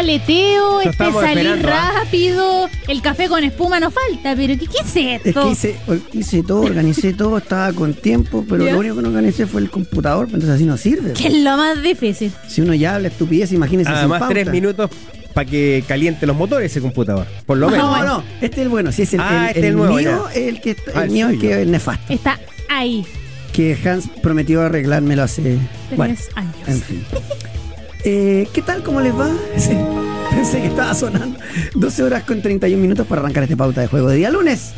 este aleteo? Este salir rápido. El café con espuma no falta, pero ¿qué, qué es Es esto? que hice, hice todo, organicé todo, estaba con tiempo, pero ¿Ya? lo único que no organicé fue el computador, entonces así no sirve. Que es lo más difícil. Si uno ya habla estupidez, imagínese sin Además, pauta. tres minutos para que caliente los motores ese computador. Por lo menos. No, no, este es el bueno, si es el, Ah, el- este es el el nuevo, mío, ya. el que está- Ah, el el mío es que es nefasto. Está ahí. Que Hans prometió arreglármelo hace Tres bueno, años. en fin. Eh, ¿Qué tal? ¿Cómo les va? Sí, pensé que estaba sonando 12 horas con 31 minutos para arrancar este pauta de juego de día lunes.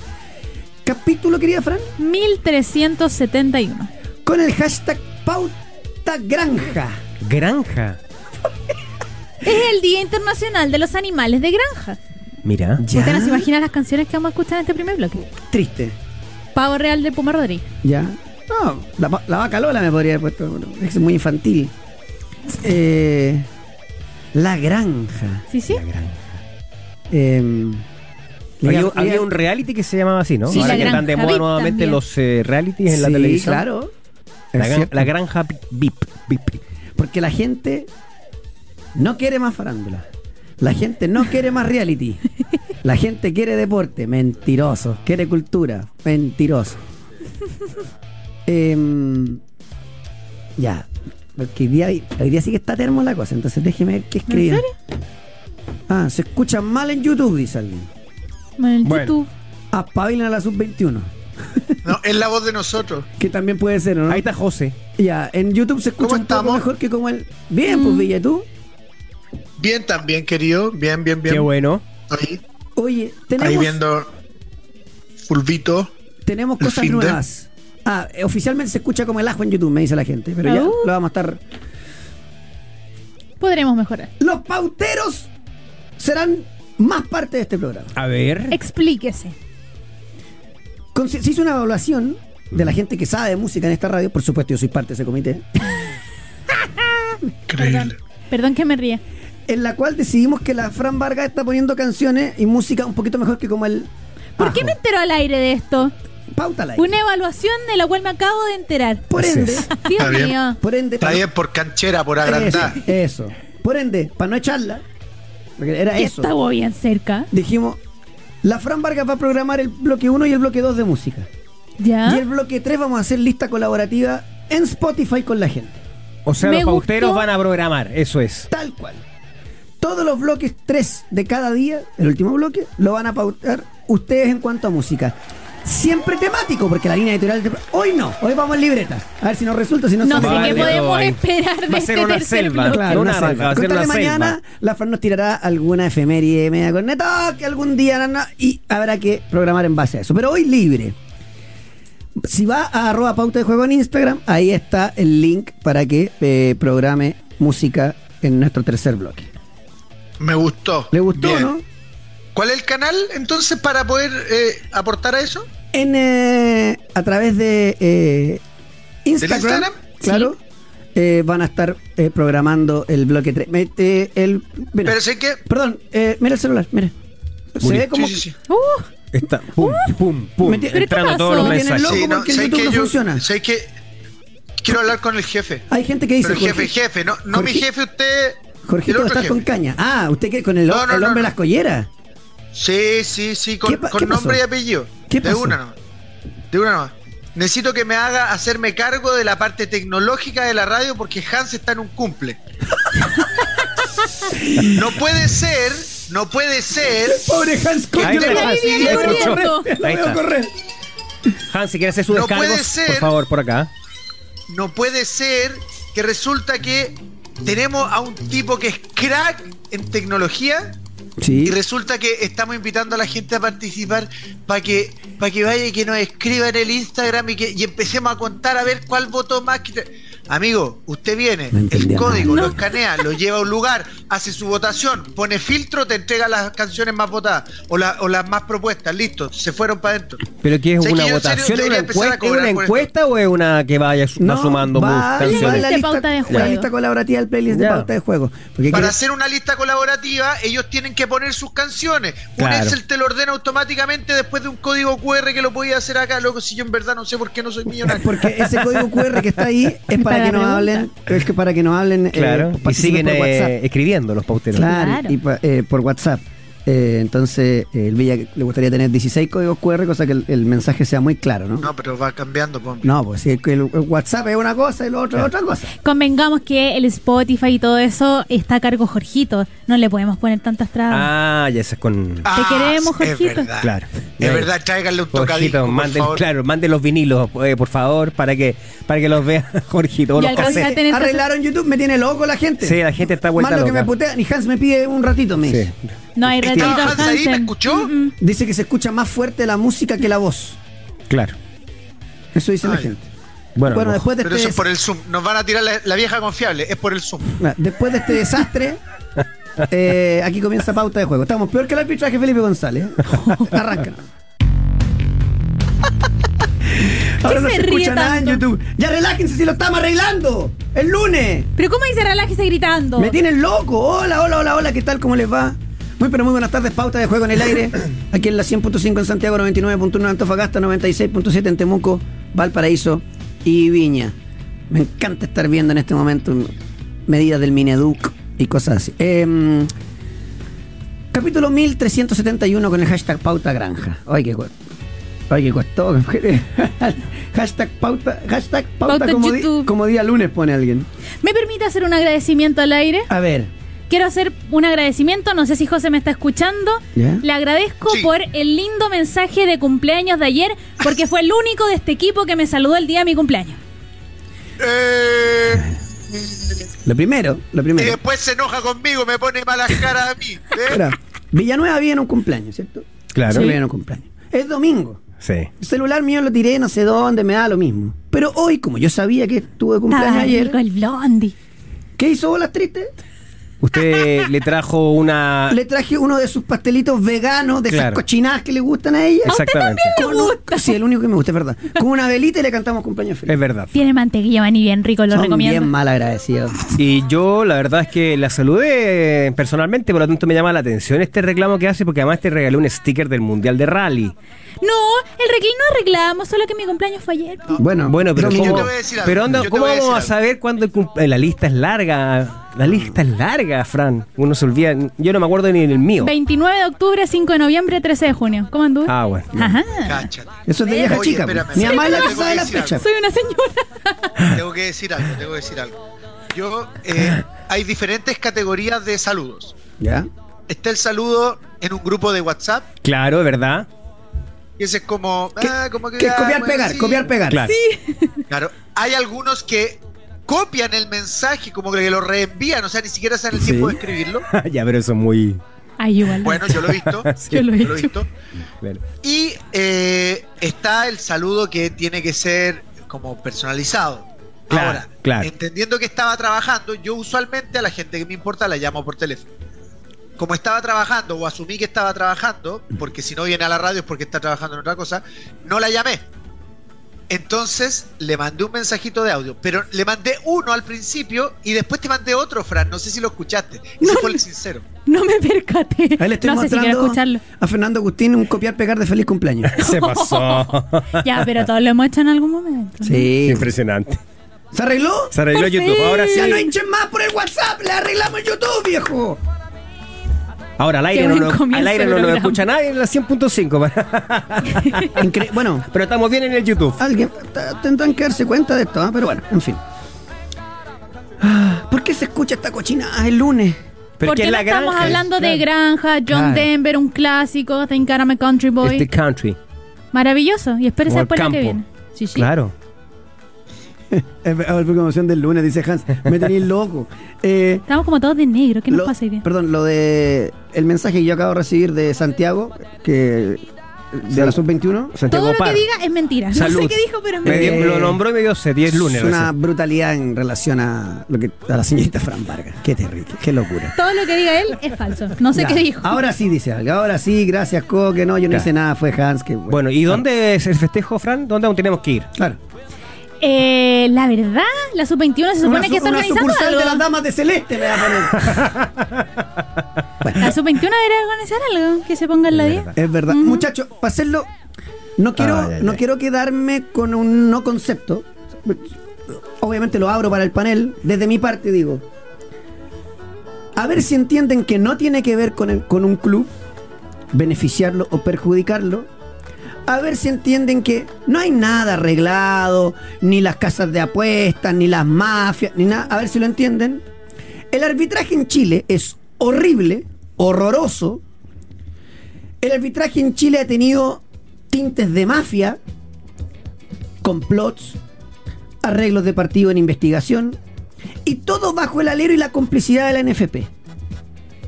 Capítulo, querida Fran, 1371. con el hashtag pauta granja. Granja. Es el Día Internacional de los Animales de Granja. Mira. Ya. ¿Usted no se imagina las canciones que vamos a escuchar en este primer bloque? Triste. Pavo Real de Puma Rodríguez. Ya. No, la, pa- la vaca Lola me podría haber puesto. Es muy infantil. Eh, la granja. ¿Sí, sí? La granja. Eh, Había, un reality que se llamaba así, ¿no? Sí, Ahora la que están de moda VIP nuevamente también. los eh, realities en la Sí, televisión. claro. Gran- la granja VIP. VIP. Porque la gente no quiere más farándula. La gente no quiere más reality. La gente quiere deporte, mentiroso. Quiere cultura, mentiroso. Em, ya. Porque hoy día, hoy día sí que está termo la cosa, entonces déjeme ver qué escribía. ¿En Ah, se escucha mal en YouTube, dice alguien. En el Bueno. YouTube. Apabilan a la sub-21. No, es la voz de nosotros. Que también puede ser, ¿no? Ahí está José. Ya, en YouTube se escucha ¿Cómo un poco mejor que como el. Bien, pues Villa, ¿tú? Bien también, querido. Bien, bien, bien. Qué bueno. Ahí, Oye, ahí tenemos, viendo Fulvito. tenemos cosas nuevas. Ah, eh, oficialmente se escucha como el ajo en YouTube, me dice la gente. Pero ya Uh. lo vamos a estar. Podremos mejorar. Los pauteros serán más parte de este programa. A ver. Explíquese. Con- se hizo una evaluación de la gente que sabe de música en esta radio. Por supuesto, yo soy parte de ese comité. Increíble. Perdón que me ría. En la cual decidimos que la Fran Vargas está poniendo canciones y música un poquito mejor que como el. ¿Por qué ajo. me entero al aire de esto? Pautala ahí. Una evaluación de la cual me acabo de enterar. Por Así ende, es. Dios Está bien. mío. por ende, Está bien por canchera, por agrandar. Eso, eso. Por ende, para no echarla, porque era eso, estaba bien cerca. dijimos, la Fran Vargas va a programar el bloque 1 y el bloque 2 de música. ¿Ya? Y el bloque 3 vamos a hacer lista colaborativa en Spotify con la gente. O sea, Me los pauteros gustó. van a programar. Eso es. Tal cual. Todos los bloques 3 de cada día, el último bloque, lo van a pautar ustedes en cuanto a música. Siempre temático, porque la línea editorial... de- Hoy no, hoy vamos en libreta. A ver si nos resulta, si no... No sé qué podemos esperar de Va a ser este una tercer selva. bloque. Claro, Una una selva, selva. va a ser Con tal de una selva. mañana la Fran nos tirará alguna efeméride media corneta que algún día na, na, y habrá que programar en base a eso. Pero hoy libre. Si va a arroba pauta de juego en Instagram, ahí está el link para que eh, programe música en nuestro tercer bloque. Me gustó. ¿Le gustó Bien. no? ¿Cuál es el canal entonces para poder eh, aportar a eso? En, eh, a través de eh, Instagram, Instagram? claro, eh, van a estar eh, programando el bloque 3. Mete el, mira, Pero sé que. perdón, eh, mira el celular, mira. Se ve como Sí, sí, sí. Uh, Está. Pum, pum, pum. Me tiene- ¿Pero qué Entrando todos los mensajes. Sí, no, sé que no yo. funciona. Sé que. Quiero hablar con el jefe. Hay gente que dice Pero el jefe, Jorge- jefe, no, no mi Jorge- jefe, usted. Jorgito, otro estás jefe. con caña. Ah, ¿usted qué? ¿Con el, No, no, el no, hombre de las colleras? Sí, sí, sí, con, nombre y apellido. ¿Qué de una nomás. De una nomás. Necesito que me haga hacerme cargo de la parte tecnológica de la radio porque Hans está en un cumple. no puede ser, no puede ser. Pobre Hans Ahí lo ahí veo correr, lo Ahí veo está. correr. Hans, si quiere hacer sus No puede ser. por favor, por acá. No puede ser que resulta que tenemos a un tipo que es crack en tecnología Sí. y resulta que estamos invitando a la gente a participar para que para que vaya y que nos escriba en el Instagram y que y empecemos a contar a ver cuál votó más. que te- Amigo, usted viene, No el código nada. lo escanea, lo lleva a un lugar, hace su votación, pone filtro, te entrega las canciones más votadas o, la- o las más propuestas, listo, se fueron para adentro. ¿Pero qué es ¿Sabes una que votación? ¿Es una encuesta, ¿es cobrar una encuesta o es una que vaya su- va sumando va, canciones? la De lista, pauta de la juego. lista colaborativa del playlist de pauta de juego. Porque Para quiere- hacer una lista colaborativa, ellos tienen que poner sus canciones. Un Claro. Excel te lo ordena automáticamente después de un código QR que lo podía hacer acá, loco. Si yo en verdad no sé por qué no soy millonario. porque ese código QR que está ahí es para, Para que nos hablen, es que para que nos hablen eh, Claro, y participen siguen por eh, escribiendo los pauteros. Claro, Claro. y pa- eh, por WhatsApp. Eh, entonces, eh, el Villa le gustaría tener 16 códigos QR, cosa que el, el mensaje sea muy claro, ¿no? No, pero va cambiando, po. No, pues si el, el WhatsApp es una cosa y lo otro es otra cosa. Convengamos que el Spotify y todo eso está a cargo Jorgito. No le podemos poner tantas trabas. Ah, ya es con... Ah, queremos, Es Jorgito. verdad. Claro. Es verdad, tráiganle un manden, favor. claro, manden los vinilos, eh, por favor, para que para que los vea Jorgito. o Y los Arreglaron YouTube, me tiene loco la gente. Sí, la gente está vuelta Más lo que me putean, y Hans me pide un ratito, me dice. Sí. No hay ratito, ¿Estaba Hans ahí? ¿Me escuchó? Mm, mm. Dice que se escucha más fuerte la música que la voz. Claro. Eso dice la gente. Bueno, Bueno, después de Pero este eso es por el Zoom. Nos van a tirar la, la vieja confiable. Es por el Zoom. Ah, Después de este desastre, eh, aquí comienza pauta de juego. Estamos peor que el arbitraje Felipe González. Arranca. Ahora no se nada en? YouTube. Ya relájense si lo estamos arreglando. El lunes. Pero ¿cómo dice relájese gritando? Me tienen loco. Hola, hola, hola, hola. ¿Qué tal? ¿Cómo les va? Muy, pero muy buenas tardes. Pauta de juego en el aire. Aquí en la 100.5 en Santiago, 99.1 en Antofagasta, 96.7 en Temuco, Valparaíso y Viña. Me encanta estar viendo en este momento medidas del Mineduc y cosas así. Em, capítulo 1371 con el hashtag Pauta Granja. Ay, qué cu- Ay, qué costó. hashtag pauta, hashtag pauta, Pauta como, di- como día lunes pone alguien. ¿Me permite hacer un agradecimiento al aire? A ver. Quiero hacer un agradecimiento, no sé si José me está escuchando. ¿Ya? Le agradezco Sí. por el lindo mensaje de cumpleaños de ayer, porque fue el único de este equipo que me saludó el día de mi cumpleaños. Eh, Lo primero, lo y primero. después se enoja conmigo, me pone malas caras a mí. ¿eh? Villanueva viene un cumpleaños, ¿cierto? Claro. Sí, viene un cumpleaños. Es domingo. Sí. El celular mío lo tiré no sé dónde, me da lo mismo. Pero hoy, como yo sabía que estuve de cumpleaños Estaba ayer, el blondie. ¿qué hizo Bolas Tristes? Usted le trajo una... Le traje uno de sus pastelitos veganos, de esas cochinadas que le gustan a ella. Exactamente. Con un- Sí, el único que me gusta, es verdad. Con una velita y le cantamos cumpleaños feliz. Es verdad. Tiene mantequilla maní bien rico, lo Son recomiendo. bien mal agradecidos. Y yo la verdad es que la saludé personalmente, por lo tanto me llama la atención este reclamo que hace, porque además te regaló un sticker del Mundial de Rally. No, el reclamo no arreglamos, solo que mi cumpleaños fue ayer. Bueno, Bueno, pero domingo- yo ¿cómo, te voy a decir algo, pero ¿cómo a vamos a saber cuándo el La lista es larga. La lista es larga, Fran. Uno se olvida. Yo no me acuerdo ni del mío. 29 de octubre, 5 de noviembre, 13 de junio. ¿Cómo anduve? Ah, bueno. Ajá. Cáchate. Eso es de vieja Oye, chica. espérame, Mi mamá es la que tengo sabe la decir fecha. Soy una señora. Tengo que decir algo, tengo que decir algo. Yo, eh, hay diferentes categorías de saludos. ¿Ya? Está el saludo en un grupo de WhatsApp, Claro, ¿verdad? y ese es como, ¿Qué- ah, como que, es ah, copiar, bueno, pegar, sí. copiar, pegar. Claro. Claro, hay algunos que copian el mensaje, como que lo reenvían, o sea, ni siquiera se dan el tiempo de escribirlo. ya, pero eso es muy. Ay, igual. Bueno, yo lo he visto. Sí, Yo lo he yo lo he hecho. visto. claro. Y eh, está el saludo que tiene que ser como personalizado. Claro, Ahora, claro. entendiendo que estaba trabajando, yo usualmente a la gente que me importa la llamo por teléfono. Como estaba trabajando o asumí que estaba trabajando, porque si no viene a la radio es porque está trabajando en otra cosa, no la llamé. Entonces le mandé un mensajito de audio, pero le mandé uno al principio y después te mandé otro, Fran. No sé si lo escuchaste. Ese fue el sincero. No me percaté. Ahí le estoy no si mostrando escucharlo. a Fernando Agustín un copiar, pegar de feliz cumpleaños. Se pasó. Ya, pero todos lo hemos hecho en algún momento. ¿no? Sí. Impresionante. ¿Se arregló? Se arregló Por YouTube. fin. Ahora sí. Ya no hinchen más por el WhatsApp, le arreglamos YouTube, viejo. Ahora al aire, no, al aire no nos programa. escucha nadie en la 100.5. Incre- bueno, pero estamos bien en el YouTube. alguien tendrán que darse cuenta de esto, ¿ah? pero bueno, en fin. ¿Por qué se escucha esta cochina el lunes? Porque que es no estamos granja. hablando de granja, John Claro. Denver, un clásico, Think I'm a Country Boy. Este country. Maravilloso. Y espérese después que campo. viene. Sí, sí. Claro. Promoción del lunes, dice Hans. Me tenéis loco. Eh, Estamos como todos de negro. ¿Qué nos lo- pasa hoy día? Perdón, lo de el mensaje que yo acabo de recibir de Santiago, que de la sub-21. Santiago Todo lo Par. que diga es mentira. Salud. No sé qué dijo, pero es Me mentira. dio- Eh, lo nombró y me dio sed, 10 lunes. Es una recién. brutalidad en relación a lo que a la señorita Fran Vargas. Qué terrible, qué locura. Todo lo que diga él es falso. No sé Ya, qué dijo. Ahora sí dice algo. Ahora sí, gracias, Co, que no, yo no Ya. hice nada, fue Hans. Que, Bueno, ¿y dónde es el festejo, Fran? ¿Dónde aún tenemos que ir? Claro. Eh, la verdad, la sub-21 se supone Una, que está una organizando sucursal algo. de las damas de Celeste me va a poner. La sub-21 debería organizar algo que se ponga en la Es 10. verdad. Es verdad. Ujú. Muchachos, para hacerlo, no quiero, Ay, ay, no ay. quiero quedarme con un no concepto. Obviamente lo abro para el panel. Desde mi parte digo. A ver si entienden que no tiene que ver con, el- con un club, beneficiarlo o perjudicarlo. A ver si entienden que no hay nada arreglado, ni las casas de apuestas, ni las mafias, ni nada. A ver si lo entienden. El arbitraje en Chile es horrible, horroroso, el arbitraje en Chile ha tenido tintes de mafia, complots, arreglos de partido en investigación y todo bajo el alero y la complicidad de la NFP.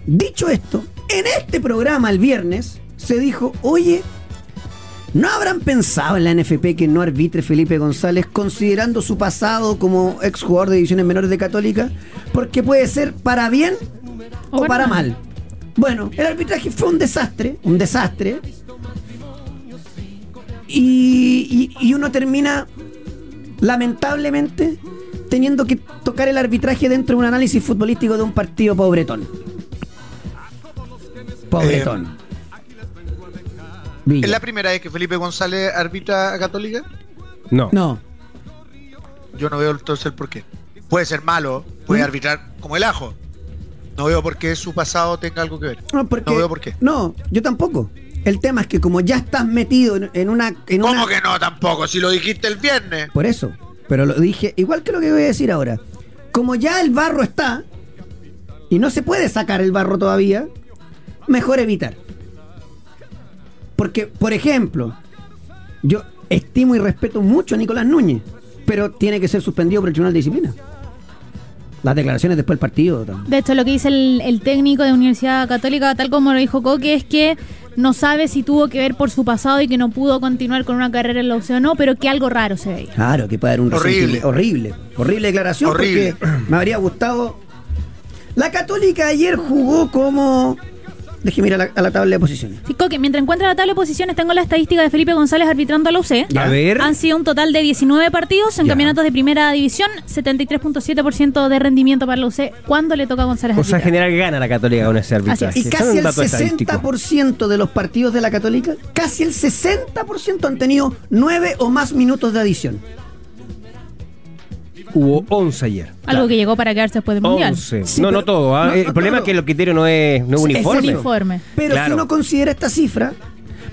Dicho esto, en este programa el viernes se dijo, oye, ¿no habrán pensado en la NFP que no arbitre Felipe González considerando su pasado como exjugador de divisiones menores de Católica? Porque puede ser para bien o, para mal. Bueno, el arbitraje fue un desastre, un desastre. Y, y- y uno termina, lamentablemente, teniendo que tocar el arbitraje dentro de un análisis futbolístico de un partido pobretón. Pobretón. Villa. ¿Es la primera vez que Felipe González arbitra a Católica? No. No, Yo no veo entonces el por qué. Puede ser malo, puede ¿Mm? arbitrar como el ajo. No veo por qué su pasado tenga algo que ver. no, porque, No veo por qué. No, yo tampoco. El tema es que como ya estás metido en, en una... En ¿Cómo una- que no tampoco? Si lo dijiste el viernes. Por eso. Pero lo dije, igual que lo que voy a decir ahora. Como ya el barro está y no se puede sacar el barro todavía, mejor evitar. Porque, por ejemplo, yo estimo y respeto mucho a Nicolás Núñez, pero tiene que ser suspendido por el Tribunal de Disciplina. Las declaraciones después del partido. también. De hecho, lo que dice el, el técnico de Universidad Católica, tal como lo dijo Coque, es que no sabe si tuvo que ver por su pasado y que no pudo continuar con una carrera en la UCE o no, pero que algo raro se veía. Claro, que puede haber un Horrible. horrible. Horrible declaración Horrible. porque me habría gustado. La Católica ayer jugó como. Déjeme ir a la, a la tabla de posiciones. Sí, Coque, mientras encuentra la tabla de posiciones, tengo la estadística de Felipe González arbitrando a la UCE. A ver. Han sido un total de 19 partidos en Ya. campeonatos de primera división, 73.7% de rendimiento para la UCE. ¿Cuándo le toca a González O sea, general gana la Católica con ese arbitraje. Y Son casi el dato estadístico. 60% de los partidos de la Católica, casi el 60% han tenido 9 o más minutos de adición. Hubo 11 ayer. Algo que llegó para quedarse después del Mundial. 11. Sí, no, pero- no todo. ¿ah? no, el no problema es que el criterio no es, no es Es uniforme. Pero Claro. si uno considera esta cifra,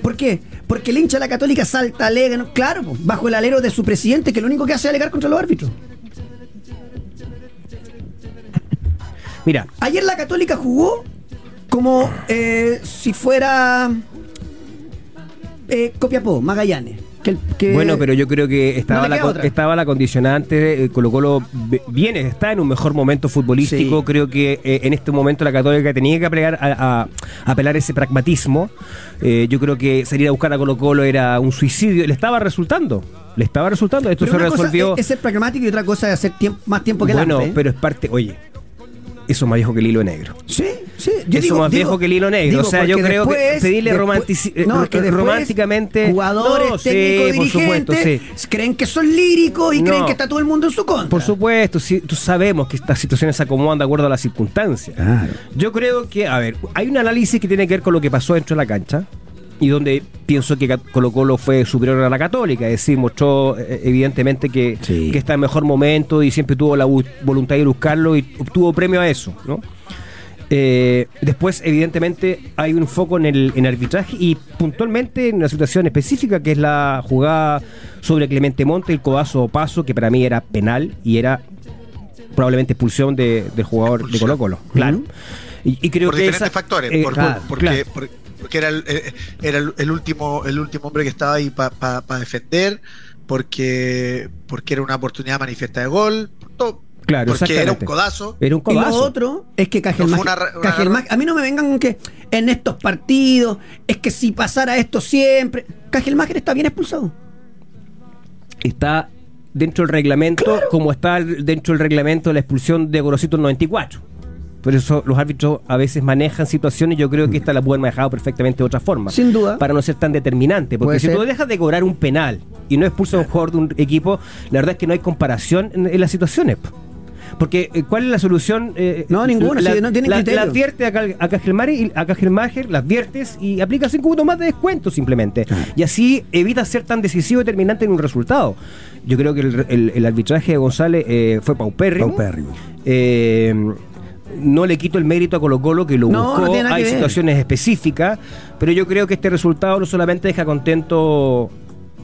¿por qué? Porque el hincha de la Católica salta, alega, ¿no? claro, pues, bajo el alero de su presidente, que lo único que hace es alegar contra los árbitros. Mira, Ayer la Católica jugó como eh, si fuera eh, Copiapó, Magallanes. Que el- que- bueno, pero yo creo que estaba, No la, estaba la condicionante. eh, Colo Colo viene, está en un mejor momento futbolístico. Sí. Creo que eh, en este momento la Católica tenía que apelar, a, a- a apelar ese pragmatismo. Eh, yo creo que salir a buscar a Colo Colo era un suicidio. Le estaba resultando. Le estaba resultando. Esto pero se resolvió. es, ser pragmático y otra cosa es hacer más tiempo que el bueno, hambre, ¿eh? pero es parte. Oye, eso es más viejo que el hilo negro. Sí, sí. Eso más viejo que el hilo negro. O sea, yo creo que pedirle después- romantici- no, es que después románticamente- Jugadores, No, sí, técnicos, por supuesto, dirigentes creen que son líricos y No. creen que está todo el mundo en su contra. Por supuesto, sí, tú sabemos que estas situaciones se acomodan de acuerdo a las circunstancias. Claro. Yo creo que, a ver, hay un análisis que tiene que ver con lo que pasó dentro de la cancha y donde pienso que Colo Colo fue superior a la Católica, es decir, mostró eh, evidentemente que, Sí. que está en mejor momento y siempre tuvo la voluntad de buscarlo y obtuvo premio a eso, ¿no? Eh, después, evidentemente, hay un foco en el en arbitraje y puntualmente en una situación específica que es la jugada sobre Clemente Monte, el codazo paso, que para mí era penal y era probablemente expulsión de- del jugador de. Colo Colo. Claro. Y, y creo por que diferentes esa- factores. eh, por- claro, porque, claro. por- porque era, el, eh, era el, el último el último hombre que estaba ahí para defender, porque porque era una oportunidad manifiesta de gol. todo. Claro, porque era un codazo. Era un Y lo codazo. otro es que Cajelmacher, No fue una re- una Cajelmacher- a mí no me vengan con que en estos partidos, es que si pasara esto siempre, Cajelmacher está bien expulsado. está dentro del reglamento, como está dentro del reglamento de la expulsión de Gorosito en 94. Por eso los árbitros a veces manejan situaciones, yo creo que esta la pueden manejar perfectamente de otra forma. Sin duda. Para no ser tan determinante. Porque si ser. tú dejas de cobrar un penal y no expulsas a un jugador de un equipo, la verdad es que no hay comparación en, en las situaciones. Porque, eh, ¿cuál es la solución? Eh, No, ninguna, La, sí, no tiene la- criterio. la advierte a, Cal- a Cajelmacher, la adviertes y aplicas cinco puntos más de descuento simplemente. Y así evitas ser tan decisivo y determinante en un resultado. Yo creo que el, el- el arbitraje de González eh, fue paupérrimo. Paupérrimo. Eh, no le quito el mérito a Colo Colo que lo No, buscó, no tiene nada hay que ver. situaciones específicas, pero yo creo que este resultado no solamente deja contento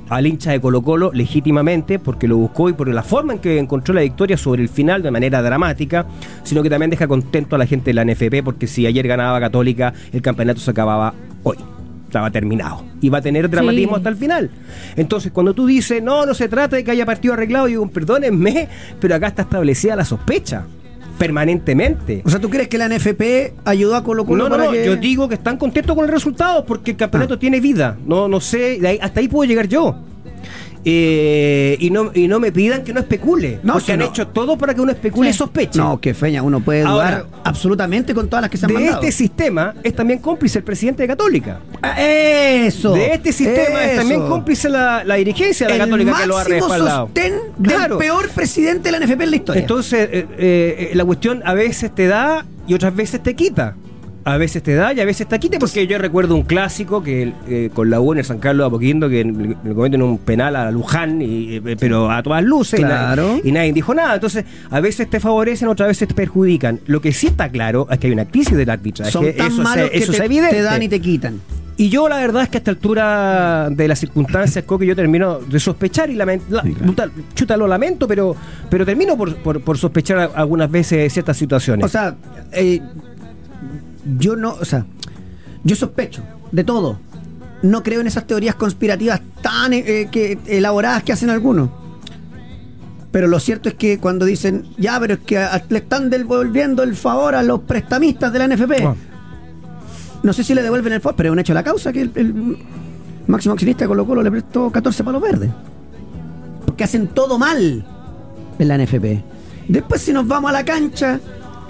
al hincha de Colo Colo legítimamente porque lo buscó y por la forma en que encontró la victoria sobre el final de manera dramática, sino que también deja contento a la gente de la NFP porque si ayer ganaba Católica, el campeonato se acababa hoy. Estaba terminado. Y va a tener dramatismo Sí. hasta el final. Entonces, cuando tú dices, no, no se trata de que haya partido arreglado, yo digo, perdónenme, pero acá está establecida la sospecha. Permanentemente. O sea, ¿tú crees que la NFP ayudó a Colo Colo No, no, para no, que- yo digo que están contentos con el resultado porque el campeonato tiene vida. No, no sé, hasta ahí puedo llegar yo. Eh, y, no, y no me pidan que no especule. No, porque si han no. hecho todo para que uno especule y Sí. sospeche. No, que feña, uno puede dudar Ahora, absolutamente con todas las que se han de mandado. este sistema es también cómplice el presidente de Católica. Ah, Eso. de este sistema es también cómplice la, la dirigencia de la el Católica que lo ha máximo respaldado. sostén Claro. del peor presidente de la NFP en la historia. Entonces, eh, eh, la cuestión a veces te da y otras veces te quita. A veces te da y a veces te quita, porque yo recuerdo un clásico que eh, con la U en el San Carlos de Apoquindo que le, cometen un penal a Luján, y, eh, pero a todas luces, y Claro. nadie- y, nadie dijo nada. Entonces, a veces te favorecen, otras veces te perjudican. Lo que sí está claro es que hay una crisis del arbitraje. Son tan eso malos que eso te, es evidente. te dan y te quitan. Y yo la verdad es que a esta altura de las circunstancias, creo que yo termino de sospechar y lament- la- Sí, claro. puta, chuta, lo lamento, pero, pero termino por, por- por sospechar algunas veces ciertas situaciones. O sea, eh, yo no, o sea, yo sospecho de todo. No creo en esas teorías conspirativas tan eh, que, elaboradas que hacen algunos. Pero lo cierto es que cuando dicen, ya, pero es que le están devolviendo el favor a los prestamistas de la NFP. No sé si le devuelven el favor, pero es un hecho de la causa que el, el máximo accionista de Colo Colo le prestó 14 palos verdes. Porque hacen todo mal en la NFP. Después si nos vamos a la cancha,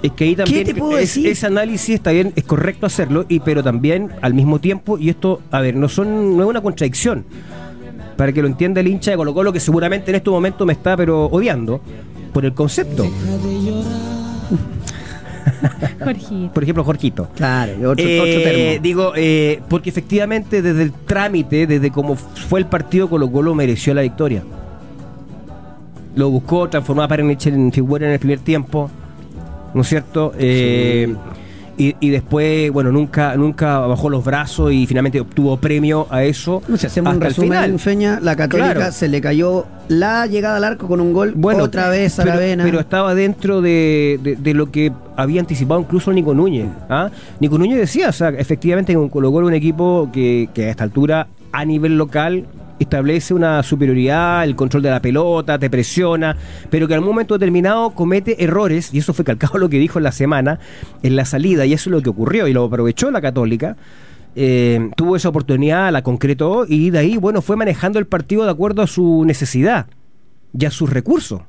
es que ahí también te puedo es- decir? ese análisis está bien, es correcto hacerlo, y pero también al mismo tiempo, y esto, a ver, no son, no es una contradicción. Para que lo entienda el hincha de Colo Colo, que seguramente en este momento me está pero odiando por el concepto. Jorgito. Por ejemplo, Jorgito. claro, otro, Eh, otro termo. Digo, eh, porque efectivamente desde el trámite, desde cómo fue el partido, Colo Colo mereció la victoria. Lo buscó, transformó a Parenich en figura en el primer tiempo, ¿no es cierto? Eh, y, y después, bueno, nunca nunca bajó los brazos y finalmente obtuvo premio a eso. Si hacemos un hasta el resumen, final. Feña, la Católica Claro. se le cayó la llegada al arco con un gol Bueno, otra vez a pero, la vena. pero estaba dentro de, de- de lo que había anticipado incluso Nico Núñez. ¿ah? Nico Núñez decía, o sea, efectivamente con Colo Colo un equipo que, que a esta altura, a nivel local, establece una superioridad, el control de la pelota, te presiona, pero que en un momento determinado comete errores, y eso fue calcado lo que dijo en la semana, en la salida, y eso es lo que ocurrió, y lo aprovechó la Católica. eh, tuvo esa oportunidad, la concretó y de ahí, bueno, fue manejando el partido de acuerdo a su necesidad y a sus recursos.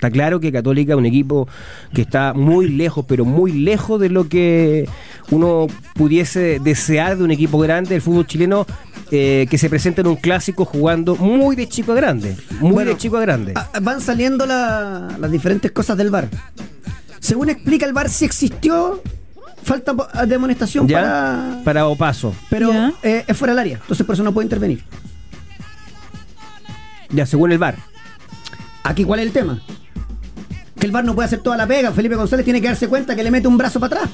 Está claro que Católica es un equipo que está muy lejos, pero muy lejos de lo que uno pudiese desear de un equipo grande del fútbol chileno eh, que se presenta en un clásico jugando muy de chico a grande. Muy Bueno, de chico a grande. Van saliendo la- las diferentes cosas del VAR. Según explica el VAR, si existió falta de amonestación ¿Ya? para... Para Opaso. Pero eh, es fuera del área, entonces por eso no puede intervenir. Ya, según el VAR. Aquí, ¿cuál es el tema? Que el VAR no puede hacer toda la pega. Felipe González tiene que darse cuenta que le mete un brazo para atrás.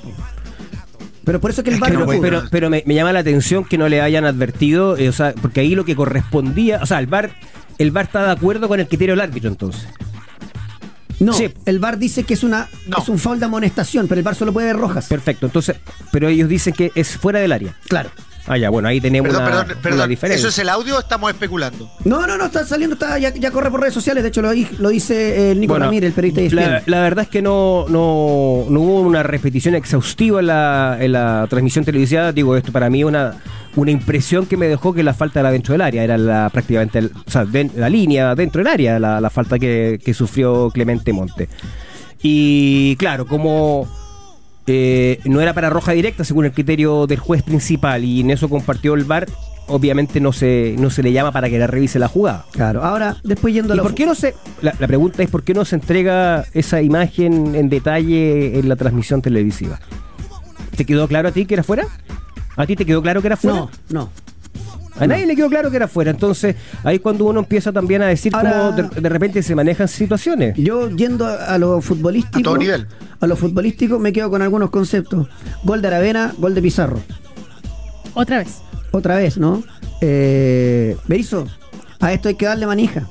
Pero por eso es que el Es VAR que no no. Pero, pero me, me llama la atención que no le hayan advertido, eh, o sea, porque ahí lo que correspondía, o sea, el VAR, el VAR está de acuerdo con el criterio del árbitro entonces. No, Sí. el VAR dice que es una No. es un foul de amonestación, pero el VAR solo puede ver rojas. Perfecto, entonces, pero ellos dicen que es fuera del área. Claro. Ah, ya, bueno, ahí tenemos Perdón, una, perdón, una perdón. diferencia. ¿Eso es el audio o estamos especulando? No, no, no, está saliendo, está, ya, ya corre por redes sociales. De hecho, lo, di- lo dice el Nico Bueno, Ramírez, el periodista de la, la verdad es que no, no, no hubo una repetición exhaustiva en la, en la transmisión televisiva. Digo, esto para mí una, una impresión que me dejó que la falta era dentro del área. Era la, prácticamente el- o sea, den- la línea dentro del área, la, la falta que, que sufrió Clemente Monte. Y claro, como eh, no era para roja directa según el criterio del juez principal y en eso compartió el VAR, obviamente no se, no se le llama para que la revise la jugada. Claro, ahora, después yendo a ¿Y lo por qué no se.? La, la pregunta es: ¿por qué no se entrega esa imagen en detalle en la transmisión televisiva? ¿Te quedó claro a ti que era fuera? ¿A ti te quedó claro que era fuera? No, no. A nadie le quedó claro que era fuera. Entonces, ahí es cuando uno empieza también a decir Ahora- cómo de, de repente se manejan situaciones. Yo yendo a, a lo futbolístico. A todo nivel. A lo futbolístico me quedo con algunos conceptos. Gol de Aravena, gol de Pizarro. Otra vez. Otra vez, ¿no? Eh, Berizzo, a esto hay que darle manija.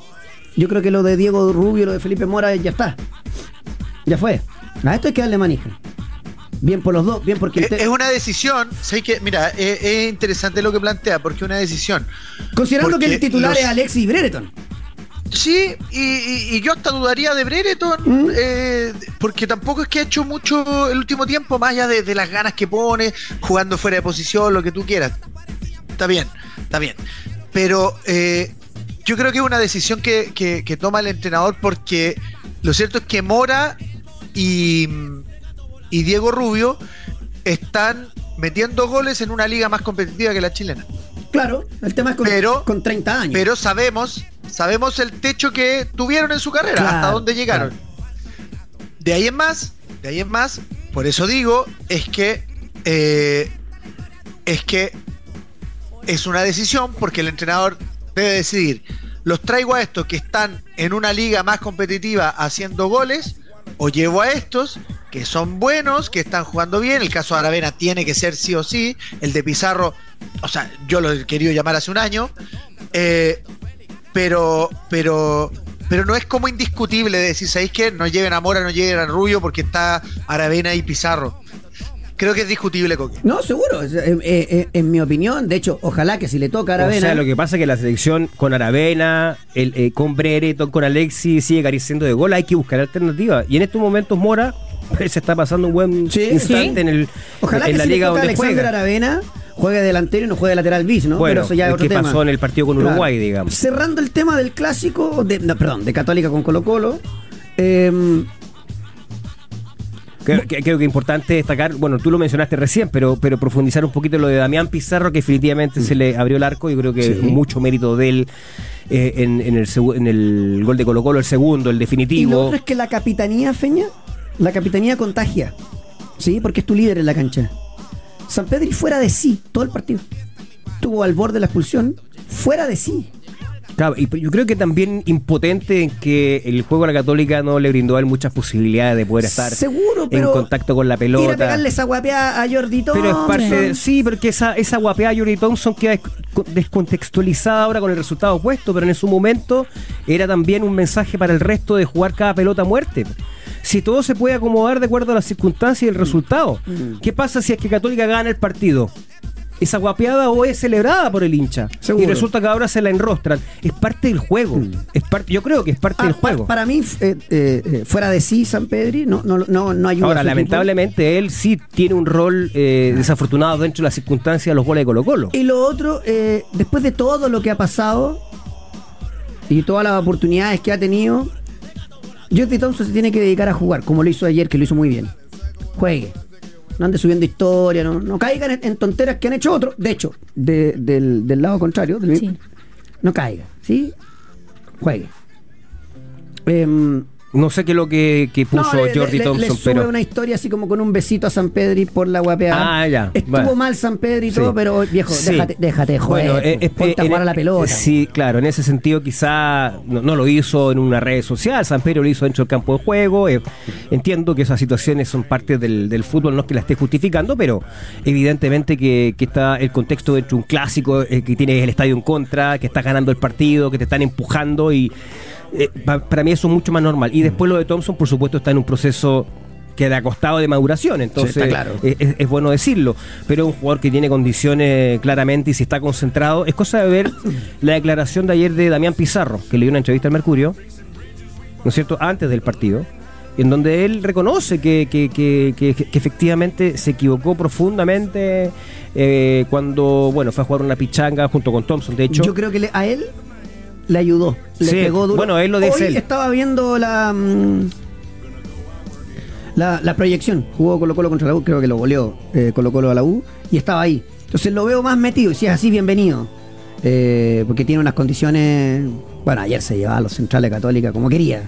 Yo creo que lo de Diego Rubio, lo de Felipe Mora, ya está. Ya fue. A esto hay que darle manija. Bien por los dos, bien porque... Es, una decisión, sé que, mira, es, es interesante lo que plantea, porque es una decisión. Considerando que el titular los- es Alexis Brereton. Sí, y, y- y yo hasta dudaría de Brereton, Mm. eh, porque tampoco es que ha hecho mucho el último tiempo, más allá de, de las ganas que pone, jugando fuera de posición, lo que tú quieras. Está bien, está bien. Pero eh, yo creo que es una decisión que, que- que toma el entrenador porque lo cierto es que Mora y, y Diego Rubio están metiendo goles en una liga más competitiva que la chilena. Claro, el tema es con, Pero- con 30 años. Pero sabemos, sabemos el techo que tuvieron en su carrera, Claro, hasta dónde llegaron. claro. De ahí en más, de ahí en más, por eso digo, es que eh, es que es una decisión porque el entrenador debe decidir. Los traigo a estos que están en una liga más competitiva haciendo goles, o llevo a estos que son buenos, que están jugando bien. El caso de Aravena tiene que ser sí o sí. El de Pizarro, o sea, yo lo he querido llamar hace un año. Eh, pero, pero, pero no es como indiscutible decir, ¿sabéis qué? No lleven a Mora, no lleven a Rubio porque está Aravena y Pizarro. Creo que es discutible, Coque. No, seguro, en mi opinión. De hecho, ojalá que si le toca a Aravena... O sea, lo que pasa es que la selección con Aravena, el, eh, con Brereton, con Alexis, sigue careciendo de gol. Hay que buscar alternativas. Y en estos momentos Mora se está pasando un buen Sí, instante sí. en, el, Ojalá en que la si liga donde Alexander juega. Aravena juegue delantero y no juegue lateral bis, ¿no? Bueno, Pero eso ya es otro que tema. pasó en el partido con Claro. Uruguay, digamos. Cerrando el tema del clásico, de, no, perdón, de Católica con Colo Colo. eh, Creo que, creo que es importante destacar, bueno, tú lo mencionaste recién, pero, pero profundizar un poquito lo de Damián Pizarro, que definitivamente se le abrió el arco. Yo creo que Sí. mucho mérito de él eh, en, en el, en el gol de Colo Colo, el segundo, el y lo definitivo. otro es que la capitanía, Feña, la capitanía contagia. ¿Sí? Porque es tu líder en la cancha. San Pedro fuera de sí todo el partido. Estuvo al borde de la expulsión, fuera de sí. Claro, y yo creo que también impotente en que el juego de la Católica no le brindó a él muchas posibilidades de poder estar Seguro, pero en contacto con la Ir a pelota. pegarle esa guapea a Jordi Pero es Thompson. parte, sí, porque esa, esa guapeada de Yuri Thompson queda desco- descontextualizada ahora con el resultado opuesto, pero en su momento era también un mensaje para el resto de jugar cada pelota a muerte. Si todo se puede acomodar de acuerdo a las circunstancias y el resultado, Mm. ¿qué pasa si es que Católica gana el partido? Esa guapeada o es celebrada por el hincha Seguro. y resulta que ahora se la enrostran. Es parte del juego. Es parte, yo creo que es parte Ah, del juego. para mí, eh, eh, eh, fuera de sí, San Pedri no, no, no, no ayuda. a Ahora, equipo. lamentablemente, él sí tiene un rol eh, desafortunado dentro de las circunstancias de los goles de Colo Colo. Y lo otro, después de todo lo que ha pasado y todas las oportunidades que ha tenido, Jordi Thompson se tiene que dedicar a jugar, como lo hizo ayer, que lo hizo muy bien. Juegue. No ande subiendo historia, no, no caigan en, en tonteras que han hecho otros. De hecho, de- del, del lado contrario, del- Sí. no caiga, ¿sí? Juegue. Em, No sé qué es lo que, que puso no, le- Jordi le- le Thompson, sube pero. una historia así como con un besito a San Pedri por la guapeada. Ah, ya, Estuvo mal San Pedri y Sí. todo, pero viejo, Sí. déjate, déjate joder. Bueno, eh, eh, ponte a en- jugar a la pelota. Sí, claro, en ese sentido quizá no, no lo hizo en una red social, San Pedro lo hizo dentro del campo de juego. eh, entiendo que esas situaciones son parte del, del fútbol, no es que la esté justificando, pero evidentemente que, que está el contexto dentro de un clásico, eh, que tienes el estadio en contra, que estás ganando el partido, que te están empujando y eh, pa- para mí eso es mucho más normal. Y después lo de Thompson, por supuesto, está en un proceso que le ha costado de maduración, entonces Sí, claro. es, es- bueno decirlo, pero es un jugador que tiene condiciones claramente y si está concentrado, es cosa de ver la declaración de ayer de Damián Pizarro, que le dio una entrevista al Mercurio, ¿no es cierto?, antes del partido, en donde él reconoce que, que- que- que- que efectivamente se equivocó profundamente eh, cuando, bueno, fue a jugar una pichanga junto con Thompson, de hecho. Yo creo que le- a él le ayudó. Le Sí, pegó duro. bueno, él lo dice Hoy él. estaba viendo la, mm, la. La proyección. Jugó Colo Colo contra la U, creo que lo goleó eh, Colo Colo a la U. Y estaba ahí. Entonces lo veo más metido. Y si es así, bienvenido. Eh, porque tiene unas condiciones. Bueno, ayer se llevaba a los centrales católicas como quería.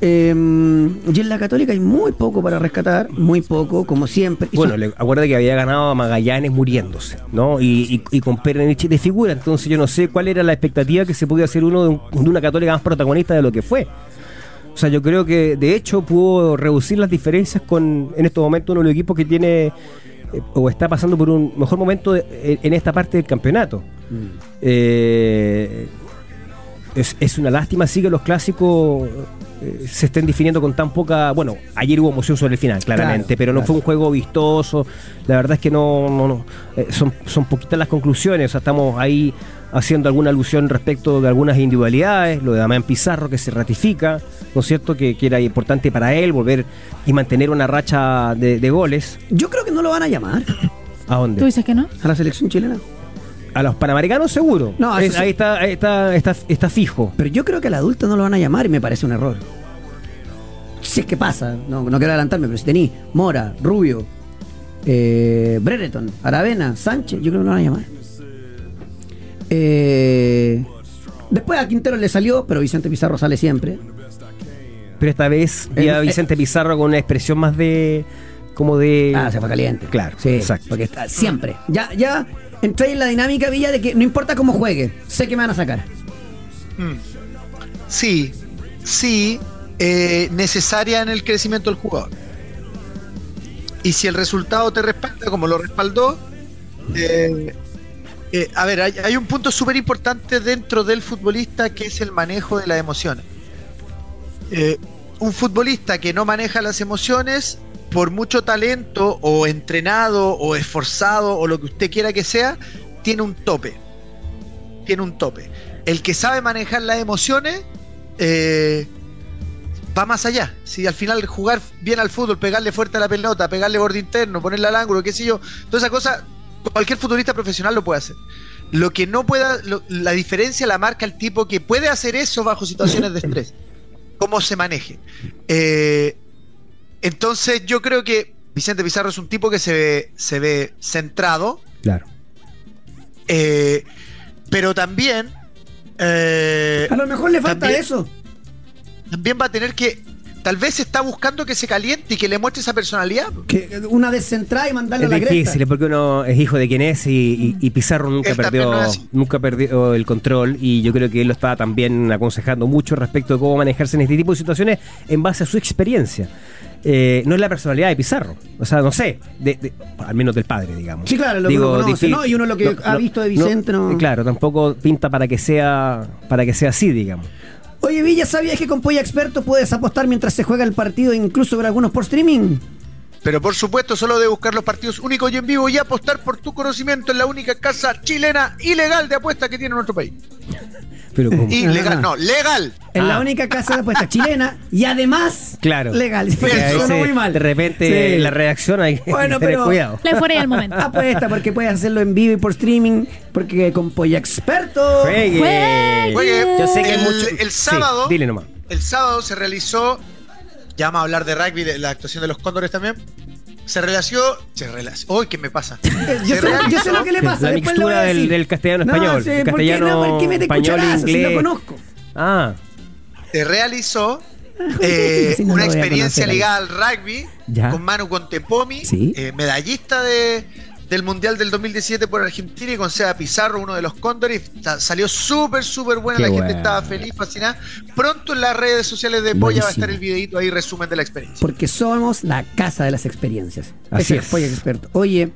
Eh, y en la católica hay muy poco para rescatar, muy poco, como siempre. Y Bueno, son- le, acuerda que había ganado a Magallanes muriéndose, ¿no? Y, y, y con Pernich de figura. Entonces yo no sé cuál era la expectativa que se podía hacer uno de, un- de una católica más protagonista de lo que fue. O sea, yo creo que de hecho pudo reducir las diferencias con en estos momentos uno de los equipos que tiene eh, o está pasando por un mejor momento de- en esta parte del campeonato. Eh, es, es una lástima, sí, que los clásicos eh, se estén definiendo con tan poca. Bueno, ayer hubo emoción sobre el final, claramente, Claro, pero no claro. fue un juego vistoso. La verdad es que no, no, no, eh, son, son poquitas las conclusiones. O sea, estamos ahí haciendo alguna alusión respecto de algunas individualidades, lo de Damián Pizarro que se ratifica, ¿no es cierto? Que, que era importante para él volver y mantener una racha de, de goles. Yo creo que no lo van a llamar ¿A dónde? ¿Tú dices que no? a la selección chilena. A los panamericanos seguro. No, Es- eso- ahí está, ahí está, está, está fijo. Pero yo creo que al adulto no lo van a llamar y me parece un error. Si es que pasa, no, no quiero adelantarme, pero si tení Mora, Rubio, eh, Brereton, Aravena, Sánchez, yo creo que no lo van a llamar. Eh, después a Quintero le salió, pero Vicente Pizarro sale siempre. Pero esta vez vi a Vicente Pizarro con una expresión más de. como de. Ah, se fue caliente. Claro, sí, exacto. Porque está siempre. Ya, ya entré en la dinámica, Villa, de que no importa cómo juegue, sé que me van a sacar. Mm. Sí, sí, eh, necesaria en el crecimiento del jugador. Y si el resultado te respalda, como lo respaldó, eh, eh, a ver, hay, un punto súper importante dentro del futbolista que es el manejo de las emociones. Un futbolista que no maneja las emociones, por mucho talento o entrenado o esforzado o lo que usted quiera que sea, tiene un tope. Tiene un tope. El que sabe manejar las emociones eh, va más allá. Si al final jugar bien al fútbol, pegarle fuerte a la pelota, pegarle borde interno, ponerle al ángulo, qué sé yo, toda esa cosa, cualquier futbolista profesional lo puede hacer. Lo que no pueda, la diferencia la marca el tipo que puede hacer eso bajo situaciones de estrés. Cómo se maneje. Eh, entonces yo creo que Vicente Pizarro es un tipo que se ve, se ve centrado, Claro. eh, pero también, eh, A lo mejor le falta También- eso. también va a tener que, tal vez está buscando que se caliente y que le muestre esa personalidad. Que una descentrada y mandarle Es a la cresta. difícil porque uno es hijo de quien es y, y- y Pizarro nunca perdió, no es nunca perdió el control y yo creo que él lo estaba también aconsejando mucho respecto de cómo manejarse en este tipo de situaciones en base a su experiencia. Eh, no es la personalidad de Pizarro, o sea, no sé, de- de- al menos del padre, digamos. Sí, claro, lo que uno conoce, ¿no? Y uno lo que ha visto de Vicente, no- Claro, tampoco pinta para que sea para que sea así, digamos. Oye, Villa, ¿sabías que con Polla Experto puedes apostar mientras se juega el partido, incluso ver algunos por streaming? Pero por supuesto, solo de buscar los partidos únicos y en vivo y apostar por tu conocimiento en la única casa chilena ilegal de apuesta que tiene nuestro país. Pero como- Ilegal, no, legal. En la Ah. única casa de apuestas chilena y además Claro. legal. Muy mal. De repente Sí. la reacción hay que Bueno, tener pero- cuidado. La euforia del momento. Apuesta porque puedes hacerlo en vivo y por streaming, porque con Polla Experto. Juegue. Juegue. Juegue. Yo sé que El- mucho. el Sí, sábado- dile nomás. El sábado se realizó, ya vamos a hablar de rugby, de la actuación de los cóndores también. Se realizó, se realizó, uy, ¿qué me pasa? Yo Se sé, yo sé lo que le pasa. La después mixtura a del- decir. del castellano No, español, sí, el ¿por qué castellano, no? ¿Por qué mete español, cucharazo si inglés? lo conozco? Ah, se realizó eh, Sí, no una experiencia ligada al rugby Ya. con Manu Contepomi, Sí. eh, medallista de, del Mundial del 2017 por Argentina y con Seba Pizarro, uno de los cóndores. Salió súper, súper buena, Qué la gente estaba feliz, fascinada. Pronto en las redes sociales de Polla va a estar el videito ahí, resumen de la experiencia. Porque somos la casa de las experiencias. Así Ese es. Polla Experto. Oye,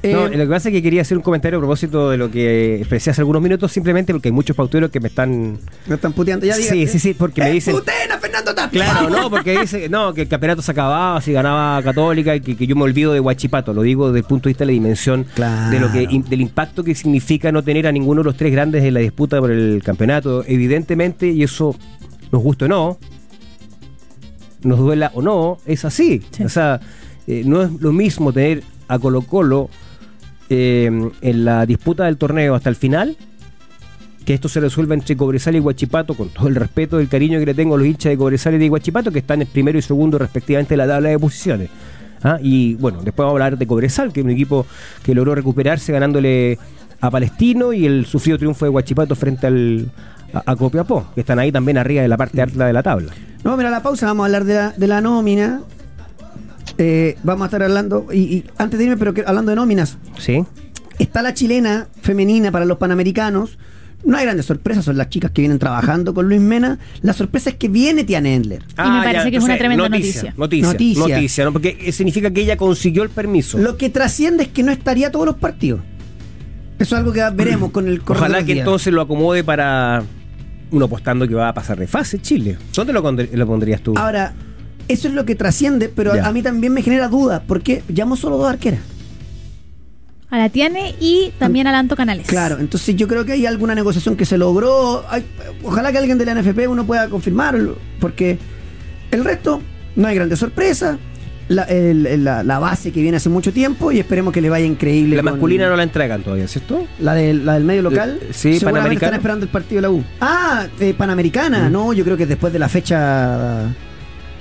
No, Eh, lo que pasa es que quería hacer un comentario a propósito de lo que expresé hace algunos minutos, simplemente porque hay muchos pauteros que me están. me están puteando. Ya Sí, dígate. sí, sí, porque me ¡Eh, dicen- puten a Fernando Tapia! Claro, no, porque dice no, que el campeonato se acababa si ganaba Católica y que, que yo me olvido de Huachipato. Lo digo desde el punto de vista de la dimensión Claro. de lo que del impacto que significa no tener a ninguno de los tres grandes en la disputa por el campeonato. Evidentemente, y eso nos gusta o no, nos duela o no, es así. Sí. O sea, eh, no es lo mismo tener a Colo Colo eh, en la disputa del torneo hasta el final que esto se resuelva entre Cobresal y Guachipato, con todo el respeto y el cariño que le tengo a los hinchas de Cobresal y de Guachipato, que están en primero y segundo respectivamente en la tabla de posiciones. ¿Ah? Y bueno, después vamos a hablar de Cobresal, que es un equipo que logró recuperarse ganándole a Palestino y el sufrido triunfo de Guachipato frente al, a, a Copiapó, que están ahí también arriba de la parte alta de la tabla. No, mira, la pausa, vamos a hablar de la, de la nómina. Eh, vamos a estar hablando, y, y antes de irme, pero que- hablando de nóminas, ¿Sí? está la chilena femenina para los panamericanos. No hay grandes sorpresas, son las chicas que vienen trabajando con Luis Mena. La sorpresa es que viene Tiana Endler. Y me parece que es una tremenda noticia. noticia. Noticia, Noticia. noticia, ¿no? porque eh, significa que ella consiguió el permiso. Lo que trasciende es que no estaría todos los partidos. Eso es algo que veremos con el correr de Ojalá que entonces lo acomode para uno apostando que va a pasar de fase Chile. ¿Dónde lo, lo pondrías tú? Ahora, eso es lo que trasciende, pero Ya. a mí también me genera duda, porque llamo solo dos arqueras. A la Tiane y también a Lanto Canales. Claro, entonces yo creo que hay alguna negociación que se logró. Hay- ojalá que alguien de la NFP uno pueda confirmarlo, porque el resto no hay grandes sorpresas. La, el- el- la- la base que viene hace mucho tiempo y esperemos que le vaya increíble. la con- masculina no la entregan todavía, ¿cierto? La del, la del medio local. Eh, sí, Seguramente Panamericana. están esperando el partido de la U. Ah, eh, Panamericana. No, yo creo que después de la fecha.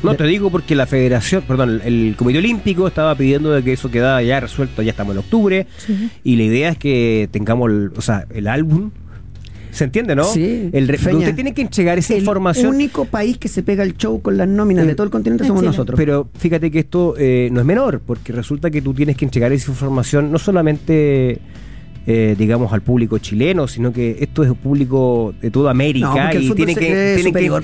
No, te digo porque la federación, perdón, el, el Comité Olímpico estaba pidiendo de que eso quedara ya resuelto, ya estamos en octubre, Sí. y la idea es que tengamos, el, o sea, el álbum, ¿se entiende, no? Sí, El Feña. usted tiene que entregar esa El información. único país que se pega el show con las nóminas Eh, de todo el continente en somos Chile. nosotros. Pero fíjate que esto eh, no es menor, porque resulta que tú tienes que entregar esa información no solamente, eh, digamos, al público chileno, sino que esto es un público de toda América y se que, tienen,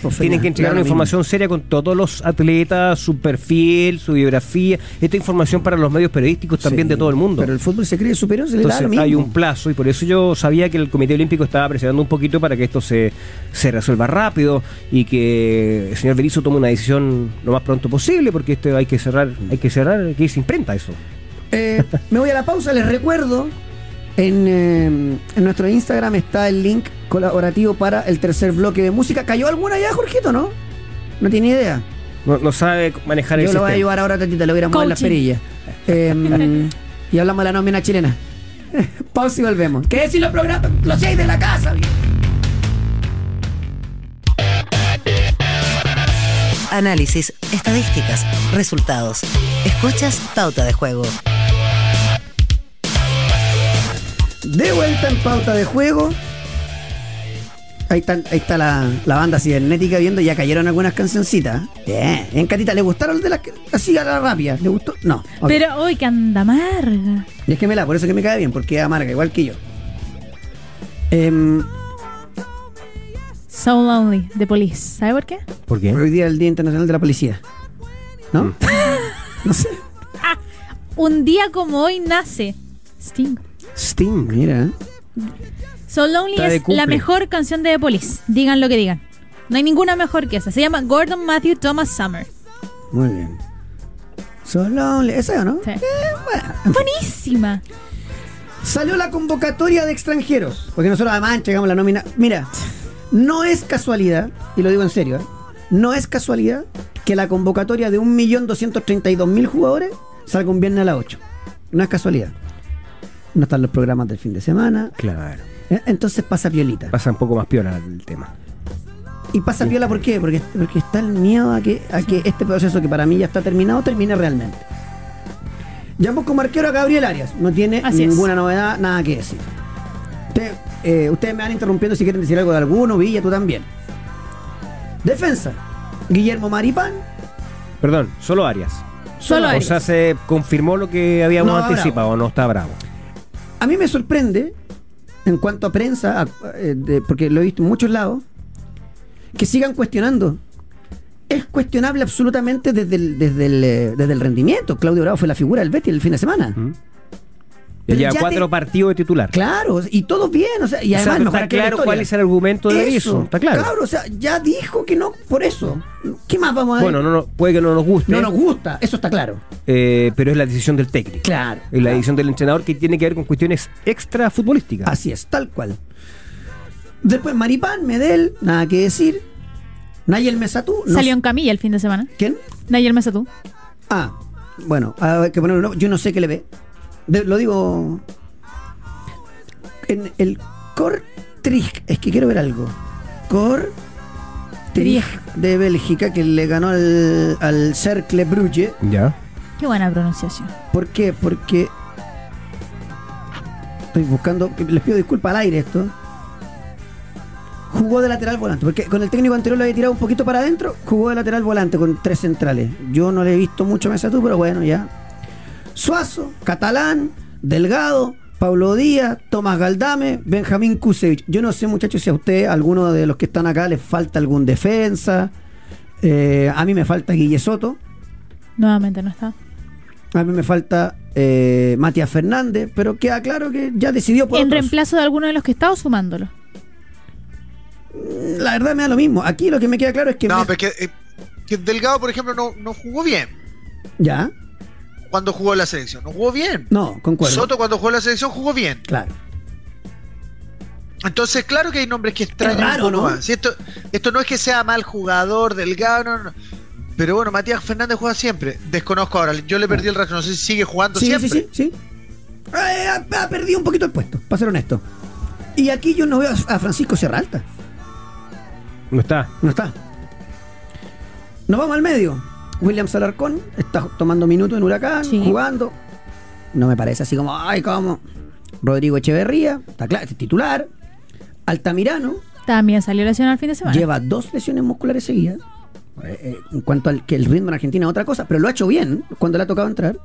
pues, tienen que entregar una mismo. información seria con todos los atletas, su perfil, su biografía, esta información para los medios periodísticos también Sí, de todo el mundo. Pero el fútbol se cree superior, se le da Entonces lo mismo. hay un plazo y por eso yo sabía que el Comité Olímpico estaba presionando un poquito para que esto se, se resuelva rápido y que el señor Berizzo tome una decisión lo más pronto posible porque esto hay que cerrar, hay que cerrar, que irse imprenta eso. Eh, me voy a la pausa, les recuerdo. En, eh, en nuestro Instagram está el link colaborativo para el tercer bloque de música. ¿Cayó alguna ya, Jorgito, no? No tiene idea. No, no sabe manejar el Yo lo voy a ayudar ahora, Tatita, le voy a mover las perillas. Eh, y hablamos de la nómina chilena. pausa y volvemos. ¿Qué decir los programas? Los seis de la casa. Análisis, estadísticas, resultados. Escuchas Pauta de Juego. De vuelta en pauta de juego. Ahí está, ahí está la, la banda cibernética viendo, ya cayeron algunas cancioncitas. Bien. En Catita, ¿le gustaron de las que- así a la rápida? ¿Le gustó? No. Pero hoy que anda amarga. Y es que me la, por eso que me cae bien, porque es amarga, igual que yo. Em, So Lonely, de Police. ¿Sabe por qué? ¿Por qué? hoy día es el Día Internacional de la Policía. ¿no? Mm. no sé. Un día como hoy nace Sting. Sting. Mira. So Lonely Está de es cumple. la mejor canción de The Police. Digan lo que digan. No hay ninguna mejor que esa. Se llama Gordon Matthew Thomas Summer. Muy bien. Solo ¿Esa o no? Sí. Eh, bueno. Buenísima. Salió la convocatoria de extranjeros. Porque nosotros además entregamos la nómina. Mira, no es casualidad, y lo digo en serio, ¿eh? no es casualidad que la convocatoria de 1.232.000 jugadores salga un viernes a las 8. No es casualidad. No están los programas del fin de semana. Claro. ¿eh? Entonces pasa piolita. Pasa un poco más piola el tema. Y pasa piola, ¿por qué? Porque, porque está el miedo a que, a que este proceso que para mí ya está terminado termine realmente. Llamamos como arquero a Gabriel Arias. No tiene Así es. ninguna novedad, nada que decir. Usted- eh, ustedes me van interrumpiendo si quieren decir algo de alguno, Villa, tú también. Defensa. Guillermo Maripán. Perdón, solo Arias. Solo O Arias. sea, se confirmó lo que habíamos No, bravo. anticipado, no está bravo. A mí me sorprende, en cuanto a prensa, eh, porque lo he visto en muchos lados, que sigan cuestionando. Es cuestionable absolutamente desde el, desde eh, desde el rendimiento. Claudio Bravo fue la figura del Betis el fin de semana. Ya Pero lleva ya cuatro te- partidos de titular. Claro, y todo bien, o sea, y O sea, además no mejor está claro cuál es el argumento de eso. Está claro. o sea, ya dijo que no, por eso. ¿Qué más vamos a ver? Bueno, no, no, puede que no nos guste, no nos gusta, eso está claro. eh, pero es la decisión del técnico. Claro. Es la claro. decisión del entrenador que tiene que ver con cuestiones extra futbolísticas. Así es, tal cual. Después Maripán, Medel, nada que decir. Nayel Mesatú. no Salió en camilla el fin de semana. ¿Quién? Nayel Mesatú. Ah, bueno, hay que ponerlo. Yo no sé qué le ve. De- lo digo. En el Kortrijk, es que quiero ver algo. Kortrijk de Bélgica que le ganó al, al Cercle Brugge. Ya. Qué buena pronunciación. ¿Por qué? Porque. Estoy buscando. Les pido disculpas al aire esto. Jugó de lateral volante. Porque con el técnico anterior lo había tirado un poquito para adentro. Jugó de lateral volante con tres centrales. Yo no le he visto mucho a Mesatú, pero bueno, ya. Suazo, Catalán, Delgado, Pablo Díaz, Tomás Galdame, Benjamín Kusevich. Yo no sé, muchachos, si a usted, a alguno de los que están acá, les falta algún defensa. Eh, a mí me falta Guille Soto. Nuevamente no está. A mí me falta eh, Matías Fernández, pero queda claro que ya decidió por En otros. reemplazo de alguno de los que está o sumándolo. La verdad me da lo mismo. Aquí lo que me queda claro es que... No, me- pero que, eh, que Delgado, por ejemplo, no, no jugó bien ¿Ya? Cuando jugó la selección. No jugó bien. No, concuerdo. Soto cuando jugó la selección jugó bien. Claro. Entonces, claro que hay nombres que extrañan Es raro, ¿no? Si esto, esto no es que sea mal jugador, delgado, no, no. Pero bueno, Matías Fernández juega siempre. Desconozco ahora. Yo le perdí el rastro. No sé si sigue jugando Sí, siempre. sí, sí, sí. Eh, ha, ha perdido un poquito el puesto, para ser honesto. Y aquí yo no veo a a Francisco Serralta. No está. No está. Nos vamos al medio. William Salarcón está tomando minutos en Huracán, Sí. jugando. No me parece así como, ay, ¿cómo? Rodrigo Echeverría, está claro, es titular. Altamirano, También salió lesionado el fin de semana. lleva dos lesiones musculares seguidas. Eh, eh, en cuanto al que el ritmo en Argentina es otra cosa, pero lo ha hecho bien cuando le ha tocado entrar.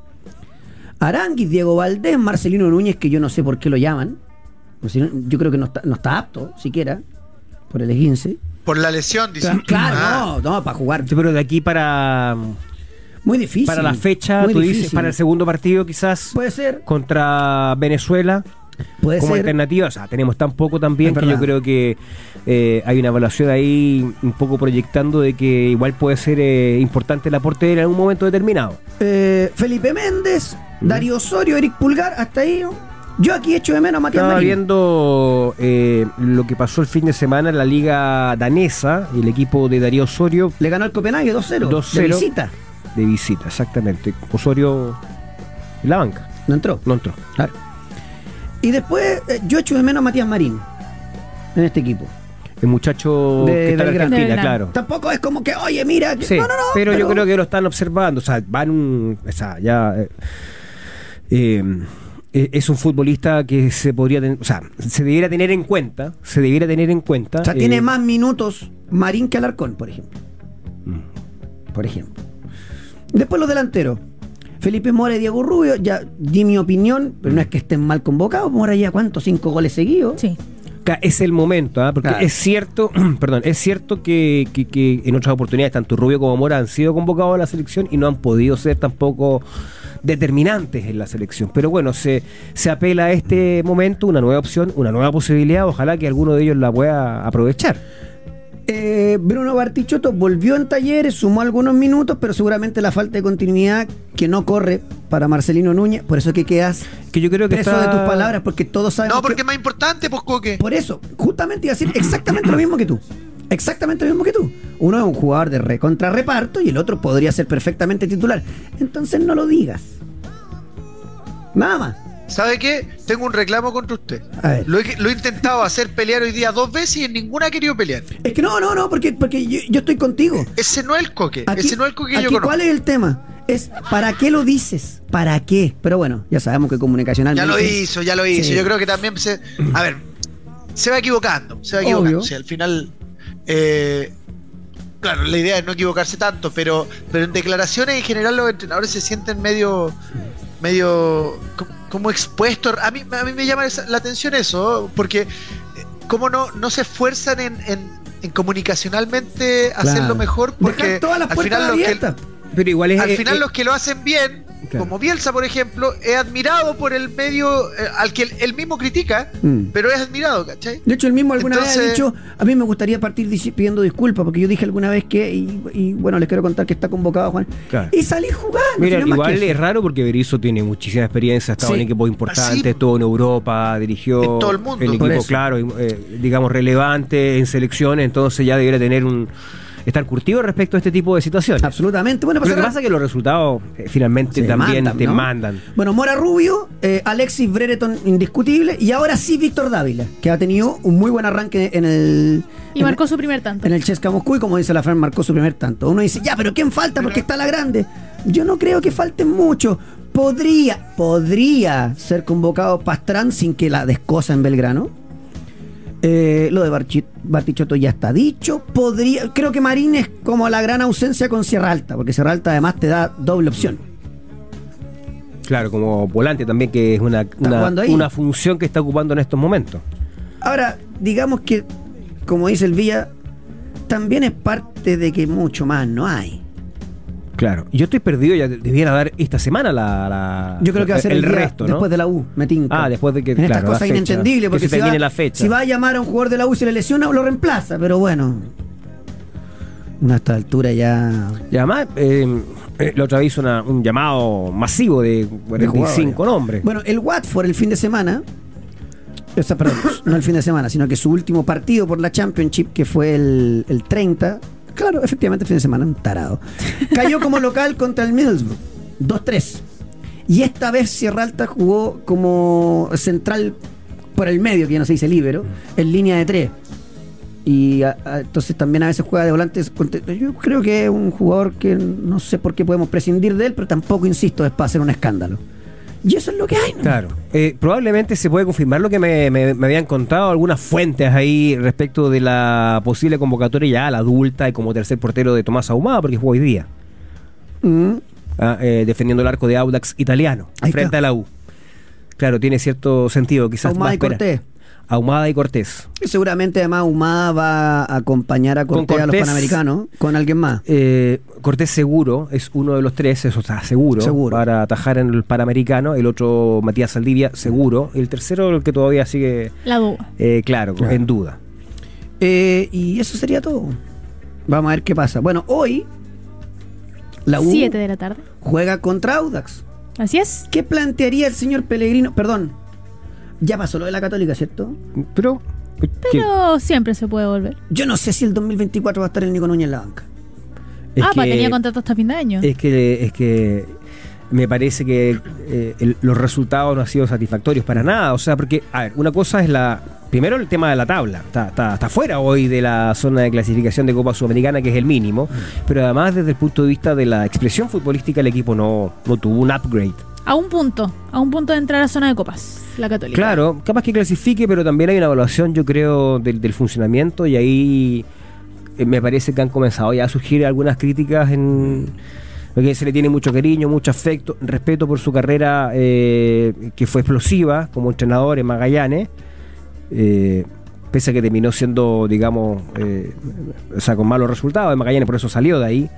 Aranguis, Diego Valdés, Marcelino Núñez, que yo no sé por qué lo llaman. Yo creo que no está, no está apto siquiera por el 15. Por la lesión, dice. Claro, Ah. no, no, para jugar. Sí, pero de aquí para, Muy difícil. para la fecha, Muy tú dices, para el segundo partido quizás Puede ser, contra Venezuela puede como ser. alternativa. O sea, tenemos tan poco también Es que yo creo que eh, hay una evaluación ahí un poco proyectando de que igual puede ser eh, importante el aporte en algún momento determinado. Eh, Felipe Méndez, Darío Osorio, Eric Pulgar, hasta ahí. ¿no? Yo aquí echo de menos a Matías Estaba Marín. viendo eh, lo que pasó el fin de semana en la liga danesa, el equipo de Darío Osorio Le ganó el Copenhague 2-0. 2-0. De visita. de visita, exactamente. Osorio en la banca, No entró. no entró. Claro. Y después eh, yo echo de menos a Matías Marín en este equipo. El muchacho De que está en. De Argentina, claro. Tampoco es como que, oye, mira. Sí, no, no, no. pero, yo creo que lo están observando, o sea, van, o sea, ya eh, eh, eh, es un futbolista que se podría, ten- o sea, se debiera tener en cuenta, se debiera tener en cuenta. O sea, eh, tiene más minutos Marín que Alarcón, por ejemplo. Mm. Por ejemplo. Después los delanteros. Felipe Mora y Diego Rubio, ya di mi opinión, pero no es que estén mal convocados. Mora ya, ¿cuántos? Cinco goles seguidos. Sí. Es el momento, ¿ah? porque Claro. es cierto, perdón, es cierto que, que- que en otras oportunidades tanto Rubio como Mora han sido convocados a la selección y no han podido ser tampoco determinantes en la selección. Pero bueno, se, se apela a este momento, una nueva opción, una nueva posibilidad, ojalá que alguno de ellos la pueda aprovechar. Eh, Bruno Bartichotto volvió en talleres, sumó algunos minutos, pero seguramente la falta de continuidad que no corre para Marcelino Núñez. Por eso que quedas Que yo creo que preso está... de tus palabras, porque todos sabemos No, porque que- es más importante, pues, Coque. Por eso, justamente iba a decir exactamente lo mismo que tú. Exactamente lo mismo que tú. Uno es un jugador de re contra reparto y el otro podría ser perfectamente titular. Entonces no lo digas. Nada más. ¿Sabe qué? Tengo un reclamo contra usted. A ver. Lo he, lo he intentado hacer pelear hoy día dos veces y en ninguna ha querido pelear. Es que no, no, no, porque, porque yo, yo estoy contigo. Ese no es el Coque. Aquí- Ese no es el Coque que yo conozco. ¿Cuál es el tema? Es ¿para qué lo dices? ¿Para qué? Pero bueno, ya sabemos que Ya comunicacionalmente. lo hizo, ya lo hizo. Sí. Yo creo que también se. A ver, se va equivocando. Se va equivocando. O sea, al final. Eh, claro, la idea es no equivocarse tanto, pero, pero en declaraciones en general los entrenadores se sienten medio. medio. co- como expuestos. A mí, a mí me llama la atención eso, porque. eh, ¿Cómo no, no se esfuerzan en, en- en comunicacionalmente hacerlo Claro. mejor? Porque Dejar todas las al final los que, abiertas. Pero igual es... al eh, final eh, los que lo hacen bien Claro. como Bielsa, por ejemplo, es admirado por el medio eh, al que él, él mismo critica, Mm. pero es admirado, ¿cachai? De hecho, él mismo alguna vez ha dicho, a mí me gustaría partir pidiendo disculpas, porque yo dije alguna vez que, y, y, bueno, les quiero contar que está convocado Juan, Claro. y salir jugando. Mira, si no más igual es raro porque Berizzo tiene muchísima experiencia, ha estado Sí. en equipos importantes, Así. estuvo en Europa, dirigió En todo el mundo. en Por equipo, claro, eh, digamos, relevante en selecciones, entonces ya debería tener un estar curtido respecto a este tipo de situaciones. Absolutamente. Bueno, Pero pues lo que pasa es que los resultados eh, finalmente Se también mandan, te ¿no? mandan. Bueno, Mora Rubio, eh, Alexis Brereton indiscutible y ahora sí Víctor Dávila, que ha tenido un muy buen arranque en el Y en- marcó su primer tanto. en el Chesca Moscú y como dice la Fran marcó su primer tanto. Uno dice, ya, pero ¿quién falta? Porque está la grande. Yo no creo que falten mucho. Podría, podría ser convocado Pastrán sin que la descosa en Belgrano. Eh, lo de Bartichotto ya está dicho. Podría, creo que Marín es como la gran ausencia con Sierra Alta, porque Sierra Alta además te da doble opción. Claro, como volante también, que es una, una, una función que está ocupando en estos momentos. Ahora, digamos que, como dice el Villa, también es parte de que mucho más no hay. Claro. Yo estoy perdido, ya debiera dar esta semana la, la- Yo creo que va a ser el, resto, ¿no? después de la U, me tinca. Ah, después de que, En estas claro, la cosas inentendibles, que porque se si va, la fecha. si va a llamar a un jugador de la U y se le lesiona, lo reemplaza, pero bueno. A esta altura ya. Y además, eh, eh, la otra vez hizo una- un llamado masivo de de 45 jugadores. nombres. Bueno, el Watford el fin de semana. O sea, perdón, no el fin de semana, sino que su último partido por la Championship, que fue el, el 30. Claro, efectivamente, el fin de semana, un tarado. Cayó como local contra el Middlesbrough. 2-3. Y esta vez Sierra Alta jugó como central por el medio, que ya no se dice líbero, en línea de 3. Y a- a- entonces también a veces juega de volantes. Yo creo que es un jugador que no sé por qué podemos prescindir de él, pero tampoco, insisto, es para hacer un escándalo. Y eso es lo que hay, ¿no? Claro. Eh, probablemente se puede confirmar lo que me, me- me habían contado algunas fuentes ahí respecto de la posible convocatoria ya a la adulta y como tercer portero de Tomás Ahumada, porque jugó hoy día, Mm. ah, eh, defendiendo el arco de Audax italiano, Ahí frente está. a la U. Claro, tiene cierto sentido, quizás Ahumada más y. Cortés. Ahumada y Cortés. Y Seguramente además Humada va a acompañar a Cortés, a los. Panamericanos con alguien más. Eh, Cortés seguro, es uno de los tres, eso está seguro, Seguro. para atajar en el Panamericano. El otro, Matías Saldivia, seguro. El tercero, el que todavía sigue, La duda. eh, claro, Claro. en duda. Eh, y eso sería todo. Vamos a ver qué pasa. Bueno, hoy la U 7 de la tarde. juega contra Audax. Así es. ¿Qué plantearía el señor Pellegrino? Perdón, ya pasó lo de la Católica, ¿cierto? Pero, ¿qué? Pero siempre se puede volver. Yo no sé si el 2024 va a estar el Nico Núñez en la banca. Es ah, que- pues tenía contrato hasta fin de año. Es que, es que me parece que eh, el- los resultados no han sido satisfactorios para nada. O sea, porque, a ver, una cosa es la. Primero el tema de la tabla. Está, está, está fuera hoy de la zona de clasificación de Copa Sudamericana, que es el mínimo. Pero además, desde el punto de vista de la expresión futbolística, el equipo no, no tuvo un upgrade. A un punto. A un punto de entrar a la zona de copas. La católica. Claro, capaz que clasifique, pero también hay una evaluación, yo creo, del, del funcionamiento y ahí eh, me parece que han comenzado ya a surgir algunas críticas en porque se le tiene mucho cariño, mucho afecto, respeto por su carrera eh, que fue explosiva como entrenador en Magallanes, eh, pese a que terminó siendo, digamos, eh, o sea, con malos resultados en Magallanes, por eso salió de ahí.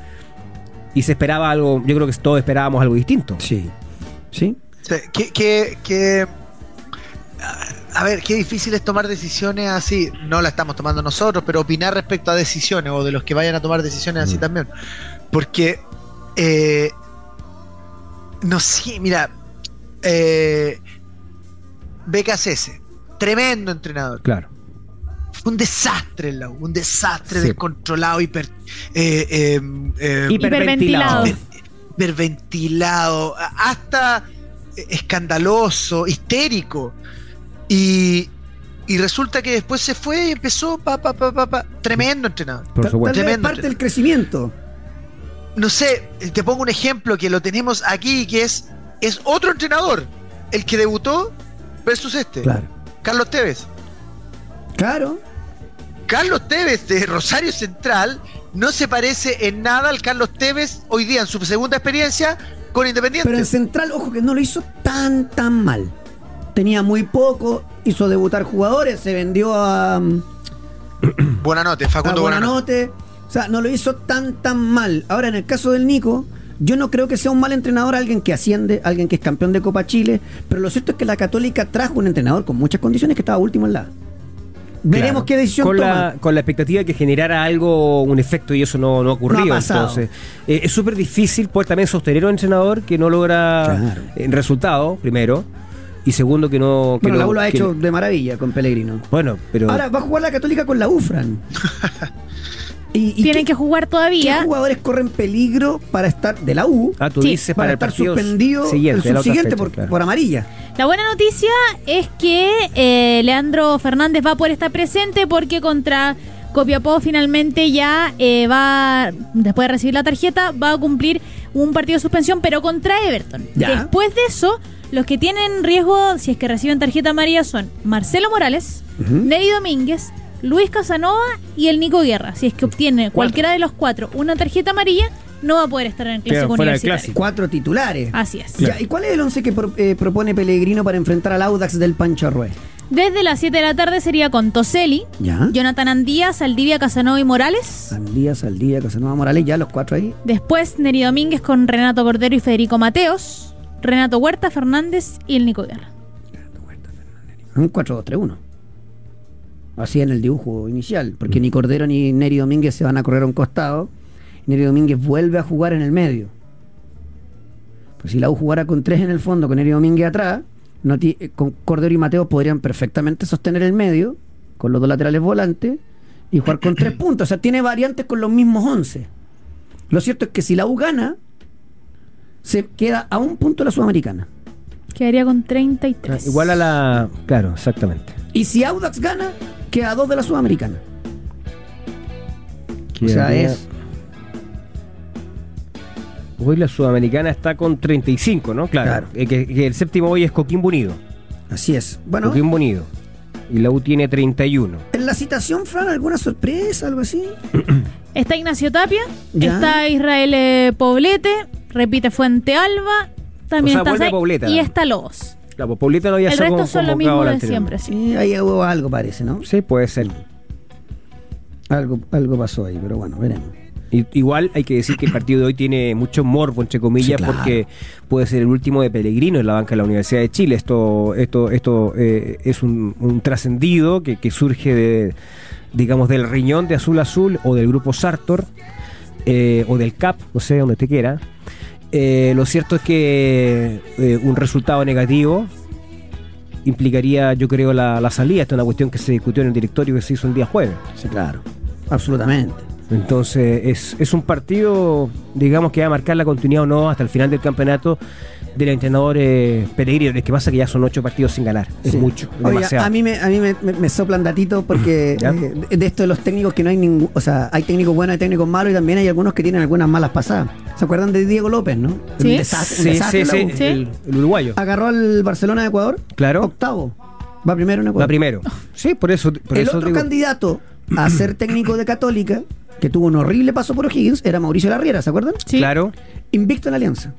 Y se esperaba algo, yo creo que todos esperábamos algo distinto. Sí. ¿Sí? Sí, Que, que, que- a ver, qué difícil es tomar decisiones así. No la estamos tomando nosotros, pero opinar respecto a decisiones o de los que vayan a tomar decisiones así Mm. también. Porque, eh, no sé, mira, eh, BKCS, tremendo entrenador. Claro. Fue un desastre un desastre Sí. descontrolado, hiper, eh, eh, eh, Hiperventilado. Hiper- hiperventilado, hasta escandaloso, histérico. Y, y resulta que después se fue y empezó pa, pa, pa, pa, pa. tremendo entrenador. Por supuesto. Tal vez es Tremendo parte del crecimiento. No sé, te pongo un ejemplo que lo tenemos aquí, que es, es otro entrenador, el que debutó versus este, Claro. Carlos Tevez. Claro. Carlos Tevez de Rosario Central no se parece en nada al Carlos Tevez hoy día en su segunda experiencia con Independiente. Pero en Central, ojo que no lo hizo tan, tan mal. Tenía muy poco, hizo debutar jugadores, se vendió a, a Buenanote, Facundo Buenanote. Buenanote. O sea, no lo hizo tan, tan mal. Ahora, en el caso del Nico, Yo no creo que sea un mal entrenador alguien que asciende, alguien que es campeón de Copa Chile, pero lo cierto es que la Católica trajo un entrenador con muchas condiciones que estaba último en la. Veremos Claro. qué decisión con toma. la, con la expectativa de que generara algo, un efecto, y eso no, no ha ocurrido. No ha pasado. Entonces, eh, es súper difícil poder también sostener a un entrenador que no logra Claro. el resultado, primero, y segundo, que no. Que Bueno, la no- U lo ha que- hecho de maravilla con Pellegrino. Bueno, pero. Ahora va a jugar la Católica con la UFRAN. y, y Tienen qué- que jugar ¿Qué todavía. jugadores corren peligro para estar de la U? ah, tú Sí, dices para, para, el estar suspendido siguiente, el subsiguiente fecha, por, claro. por amarilla. La buena noticia es que eh, Leandro Fernández va a poder estar presente porque contra Copiapó finalmente ya eh, va, después de recibir la tarjeta, va a cumplir un partido de suspensión, pero contra Everton. Ya. Después de eso, los que tienen riesgo, si es que reciben tarjeta amarilla, son Marcelo Morales. Neri Domínguez, Luis Casanova y el Nico Guerra. Si es que obtiene cualquiera de los cuatro una tarjeta amarilla, no va a poder estar en el Claro, clásico fuera del universitario. clásico. Cuatro titulares. Así es. Ya, ¿Y cuál es el once que pro- eh, propone Pellegrino para enfrentar al Audax del Pancho? Desde las 7 de la tarde sería con Toselli, Ya. Jonathan Andía, Saldivia, Casanova y Morales. Andía, Saldía, Casanova Morales, ya los cuatro ahí. Después Neri Domínguez con Renato Cordero y Federico Mateos. Renato Huerta, Fernández y el Nico Guerra. Un 4-2-3-1. Así en el dibujo inicial, porque ni Cordero ni Neri Domínguez se van a correr a un costado. Neri Domínguez vuelve a jugar en el medio. Pues si la U jugara con tres en el fondo, con Neri Domínguez atrás, no ti- eh, con Cordero y Mateo podrían perfectamente sostener el medio, con los dos laterales volantes, y jugar con tres puntos. O sea, tiene variantes con los mismos 11. Lo cierto es que si la U gana, se queda a un punto la Sudamericana. Quedaría con 33. Igual a la. Claro, exactamente. Y si Audax gana, queda a dos de la Sudamericana. O sea, Quedaría- es. Hoy la sudamericana está con 35, ¿no? Claro. Claro. Eh, que, que el séptimo hoy es Coquimbo Unido. Así es. Bueno, Coquimbo Unido. Y la U tiene 31. en la citación, Fran, ¿alguna sorpresa, algo así? Está Ignacio Tapia, Ya. está Israel eh, Poblete, repite Fuente Alba, también O sea, está vuelve Zay- Poblete, y está Lobos. Claro, pues Paulita no había El sido resto son lo mismo de siempre. sí. Ahí hubo algo, parece, ¿no? Sí, puede ser. Algo, algo pasó ahí, pero bueno, veremos. Igual hay que decir que el partido de hoy tiene mucho morbo, entre comillas, Sí, claro. porque puede ser el último de Pellegrino en la banca de la Universidad de Chile. Esto, esto, esto eh, es un, un trascendido que, que surge de, digamos, del riñón de Azul Azul o del grupo Sartor eh, o del CAP, no sé, donde te quiera. Eh, lo cierto es que eh, un resultado negativo implicaría, yo creo, la, la salida. Esta es una cuestión que se discutió en el directorio que se hizo el día jueves. Sí, claro. Absolutamente. Entonces es, es un partido, digamos, que va a marcar la continuidad o no hasta el final del campeonato del entrenador eh, Peregrino. Es que pasa que ya son ocho partidos sin ganar. Es Sí. mucho, Oye, demasiado. a mí, me, a mí me, me- me soplan datitos porque eh, de, esto de los técnicos que no hay ningún. O sea, hay técnicos buenos, hay técnicos malos y también hay algunos que tienen algunas malas pasadas. ¿Se acuerdan de Diego López, no? Sí. Un desastre, sí, desastre sí, sí, el, el uruguayo. Agarró al Barcelona de Ecuador. Claro. Octavo. Va primero en Ecuador. Va primero. Sí, por eso. Por el eso otro digo- candidato a ser técnico de Católica, que tuvo un horrible paso por O'Higgins, era Mauricio Larriera, ¿se acuerdan? Sí. Claro, Invicto en la alianza.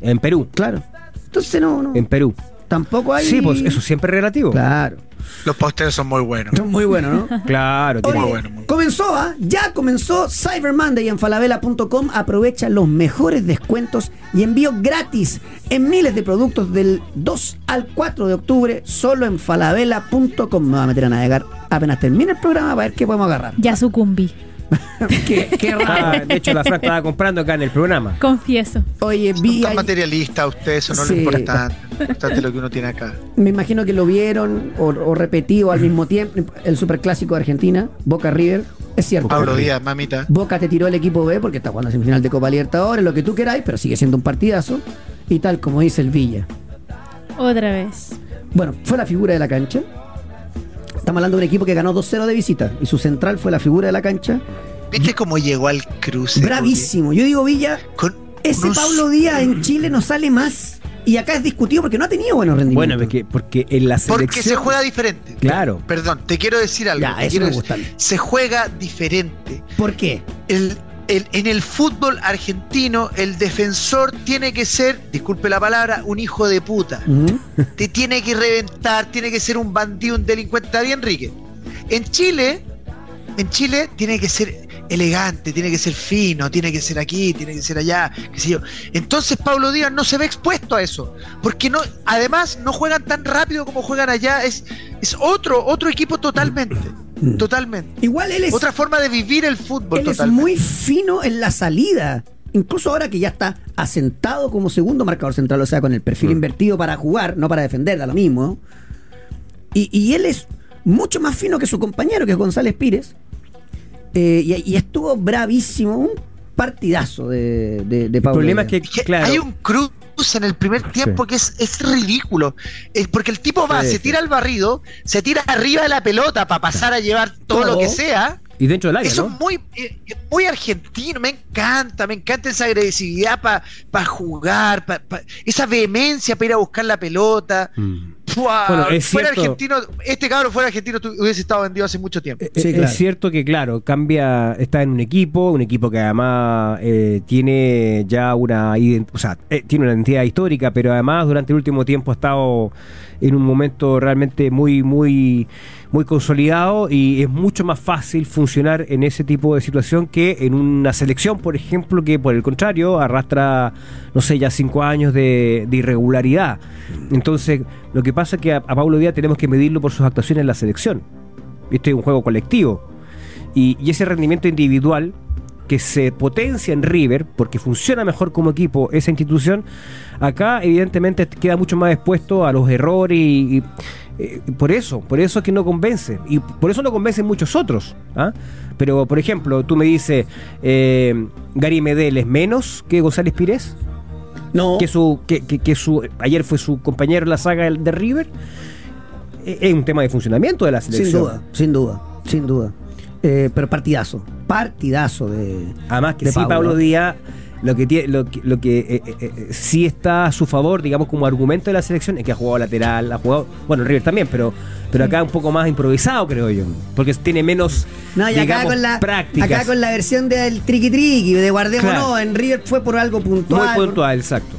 En Perú. Claro. Entonces no, no. En Perú. Tampoco hay. Sí, pues eso siempre es relativo. Claro. Los posteos son muy buenos. Son muy buenos, ¿no? Claro, tiene- Oye, Muy bueno, muy bueno. comenzó, ¿ah? Ya comenzó Cyber Monday en falabella.com. Aprovecha los mejores descuentos y envío gratis en miles de productos del 2 al 4 de octubre solo en falabella.com. Me voy a meter a navegar apenas termine el programa para ver qué podemos agarrar. Ya sucumbí. qué, qué Ah, raro. de hecho, la Fran estaba comprando acá en el programa. Confieso. Oye, Son vi tan ahí- materialistas ustedes, eso no es Sí. lo importante. Lo importante es lo que uno tiene acá. Me imagino que lo vieron o, o repetido al mismo tiempo. El superclásico de Argentina, Boca River. Es cierto. Pablo Díaz, mamita. Boca te tiró el equipo B porque está jugando semifinal de Copa Libertadores, lo que tú queráis, pero sigue siendo un partidazo. Y tal como dice el Villa. Otra vez. Bueno, fue la figura de la cancha. Estamos hablando de un equipo que ganó 2-0 de visita. Y su central fue la figura de la cancha. ¿Viste cómo llegó al cruce? Bravísimo. Yo digo, Villa, Con ese unos- Pablo Díaz en Chile no sale más. Y acá es discutido porque no ha tenido buenos rendimientos. Bueno, porque, porque en la selección. Porque se juega diferente. Claro. Perdón, te quiero decir algo. Ya, te eso quiero me gusta. Se juega diferente. ¿Por qué? El, el- en el fútbol argentino, el defensor tiene que ser, disculpe la palabra, un hijo de puta. Te tiene que reventar, tiene que ser un bandido, un delincuente. ¿Está bien, Enrique? En Chile, en Chile tiene que ser elegante, tiene que ser fino, tiene que ser aquí, tiene que ser allá, qué sé yo. Entonces Pablo Díaz no se ve expuesto a eso, porque no, además no juegan tan rápido como juegan allá, es, es otro, otro equipo totalmente, totalmente. Igual él es, Otra forma de vivir el fútbol él es muy fino en la salida. Incluso ahora que ya está asentado como segundo marcador central, o sea, con el perfil invertido para jugar, no para defender, da lo mismo. Y, y él es mucho más fino que su compañero, que es González Pires. Eh, y, y estuvo bravísimo, un partidazo de, de, de El Pablo problema es que, Es que claro, hay un cruz en el primer tiempo que es, es ridículo. Es porque el tipo va, Sí, se tira al barrido, se tira arriba de la pelota para pasar a llevar todo, Todo. lo que sea. y dentro del área, Eso ¿no? es muy, eh, muy argentino, me encanta, me encanta esa agresividad para jugar, pa- pa- esa vehemencia para ir a buscar la pelota. Mm. Fua, Bueno, es fuera cierto- argentino, este cabrón fuera argentino tu- hubiese estado vendido hace mucho tiempo. Eh, Sí, claro. Es cierto que, claro, cambia, está en un equipo, un equipo que además eh, tiene ya una, o sea, eh, tiene una identidad histórica, pero además durante el último tiempo ha estado en un momento realmente muy, muy, muy consolidado y es mucho más fácil funcionar en ese tipo de situación que en una selección, por ejemplo, que por el contrario arrastra, no sé, ya cinco años de, de irregularidad. Entonces, lo que pasa es que a, Pablo Díaz tenemos que medirlo por sus actuaciones en la selección. Este es un juego colectivo. Y ese rendimiento individual que se potencia en River, porque funciona mejor como equipo esa institución, acá evidentemente queda mucho más expuesto a los errores y, y, eh, por eso, por eso es que no convence. Y por eso no convencen muchos otros. ¿ah? Pero, por ejemplo, tú me dices, eh, Gary Medel es menos que González Pires, No, que su, que, que- que su ayer fue su compañero en la saga de River. Eh, Es un tema de funcionamiento de la selección. sin duda, sin duda, sin duda. Eh, pero partidazo, partidazo de. Además que de sí, Pablo Díaz, lo que tiene, lo que, lo que eh, eh, eh, sí está a su favor, digamos, como argumento de la selección, es que ha jugado lateral, ha jugado, bueno, River también, pero, pero acá un poco más improvisado, creo yo. Porque tiene menos No, y acá con, la, prácticas. acá con la versión del triqui triqui, de guardémonos, Claro. en River fue por algo Muy puntual. puntual, exacto.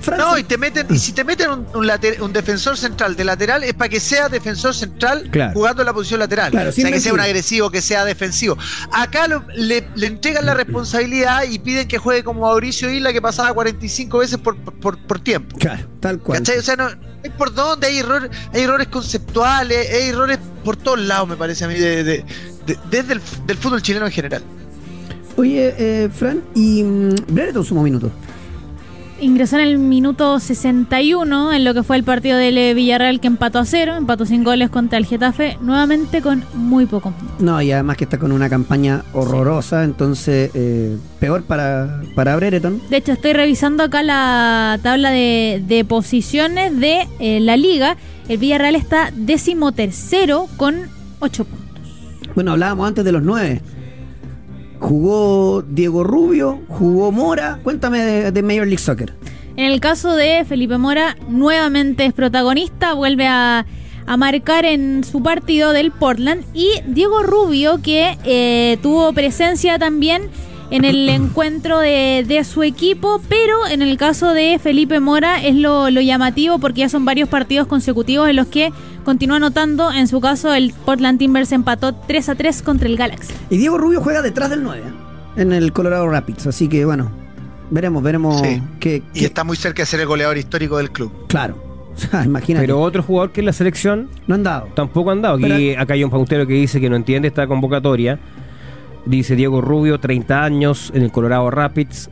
Francia- No, y te meten, y si te meten un, un later- un defensor central de lateral, es para que sea defensor central Claro. jugando en la posición lateral. Claro, o sea, que sea un agresivo, que sea defensivo. Acá lo- le, le entregan la responsabilidad y piden que juegue como Mauricio Isla, que pasaba 45 veces por, por, por tiempo. Claro, tal cual. ¿Cachai? O sea, no, hay por dónde, hay, error, hay errores conceptuales, hay errores por todos lados, me parece a mí, de- de- de- desde el del fútbol chileno en general. Oye, eh, Fran, y mm, Brereton sumó minutos. Ingresó en el minuto 61 en lo que fue el partido del eh, Villarreal que empató a cero, empató sin goles contra el Getafe, nuevamente con muy poco. No, y además que está con una campaña horrorosa, entonces eh, peor para, para Brereton. De hecho, estoy revisando acá la tabla de, de posiciones de eh, la liga. El Villarreal está decimotercero con 8 puntos. Bueno, hablábamos antes de los nueve. Jugó Diego Rubio, jugó Mora. Cuéntame de, Major League Soccer. En el caso de Felipe Mora, nuevamente es protagonista, vuelve a, a marcar en su partido del Portland. Y Diego Rubio, que eh, tuvo presencia también en el encuentro de, de su equipo, pero en el caso de Felipe Mora es lo, lo llamativo porque ya son varios partidos consecutivos en los que continúa anotando. En su caso, el Portland Timbers empató 3 a 3 contra el Galaxy. Y Diego Rubio juega detrás del 9 ¿eh? en el Colorado Rapids. Así que bueno, veremos, veremos Sí. qué. Y está muy cerca de ser el goleador histórico del club. Claro. Imagínate. Pero otro jugador que en la selección no han dado. tampoco han dado. Aquí, Pero- acá hay un pautero que dice que no entiende esta convocatoria. Dice Diego Rubio, 30 años en el Colorado Rapids,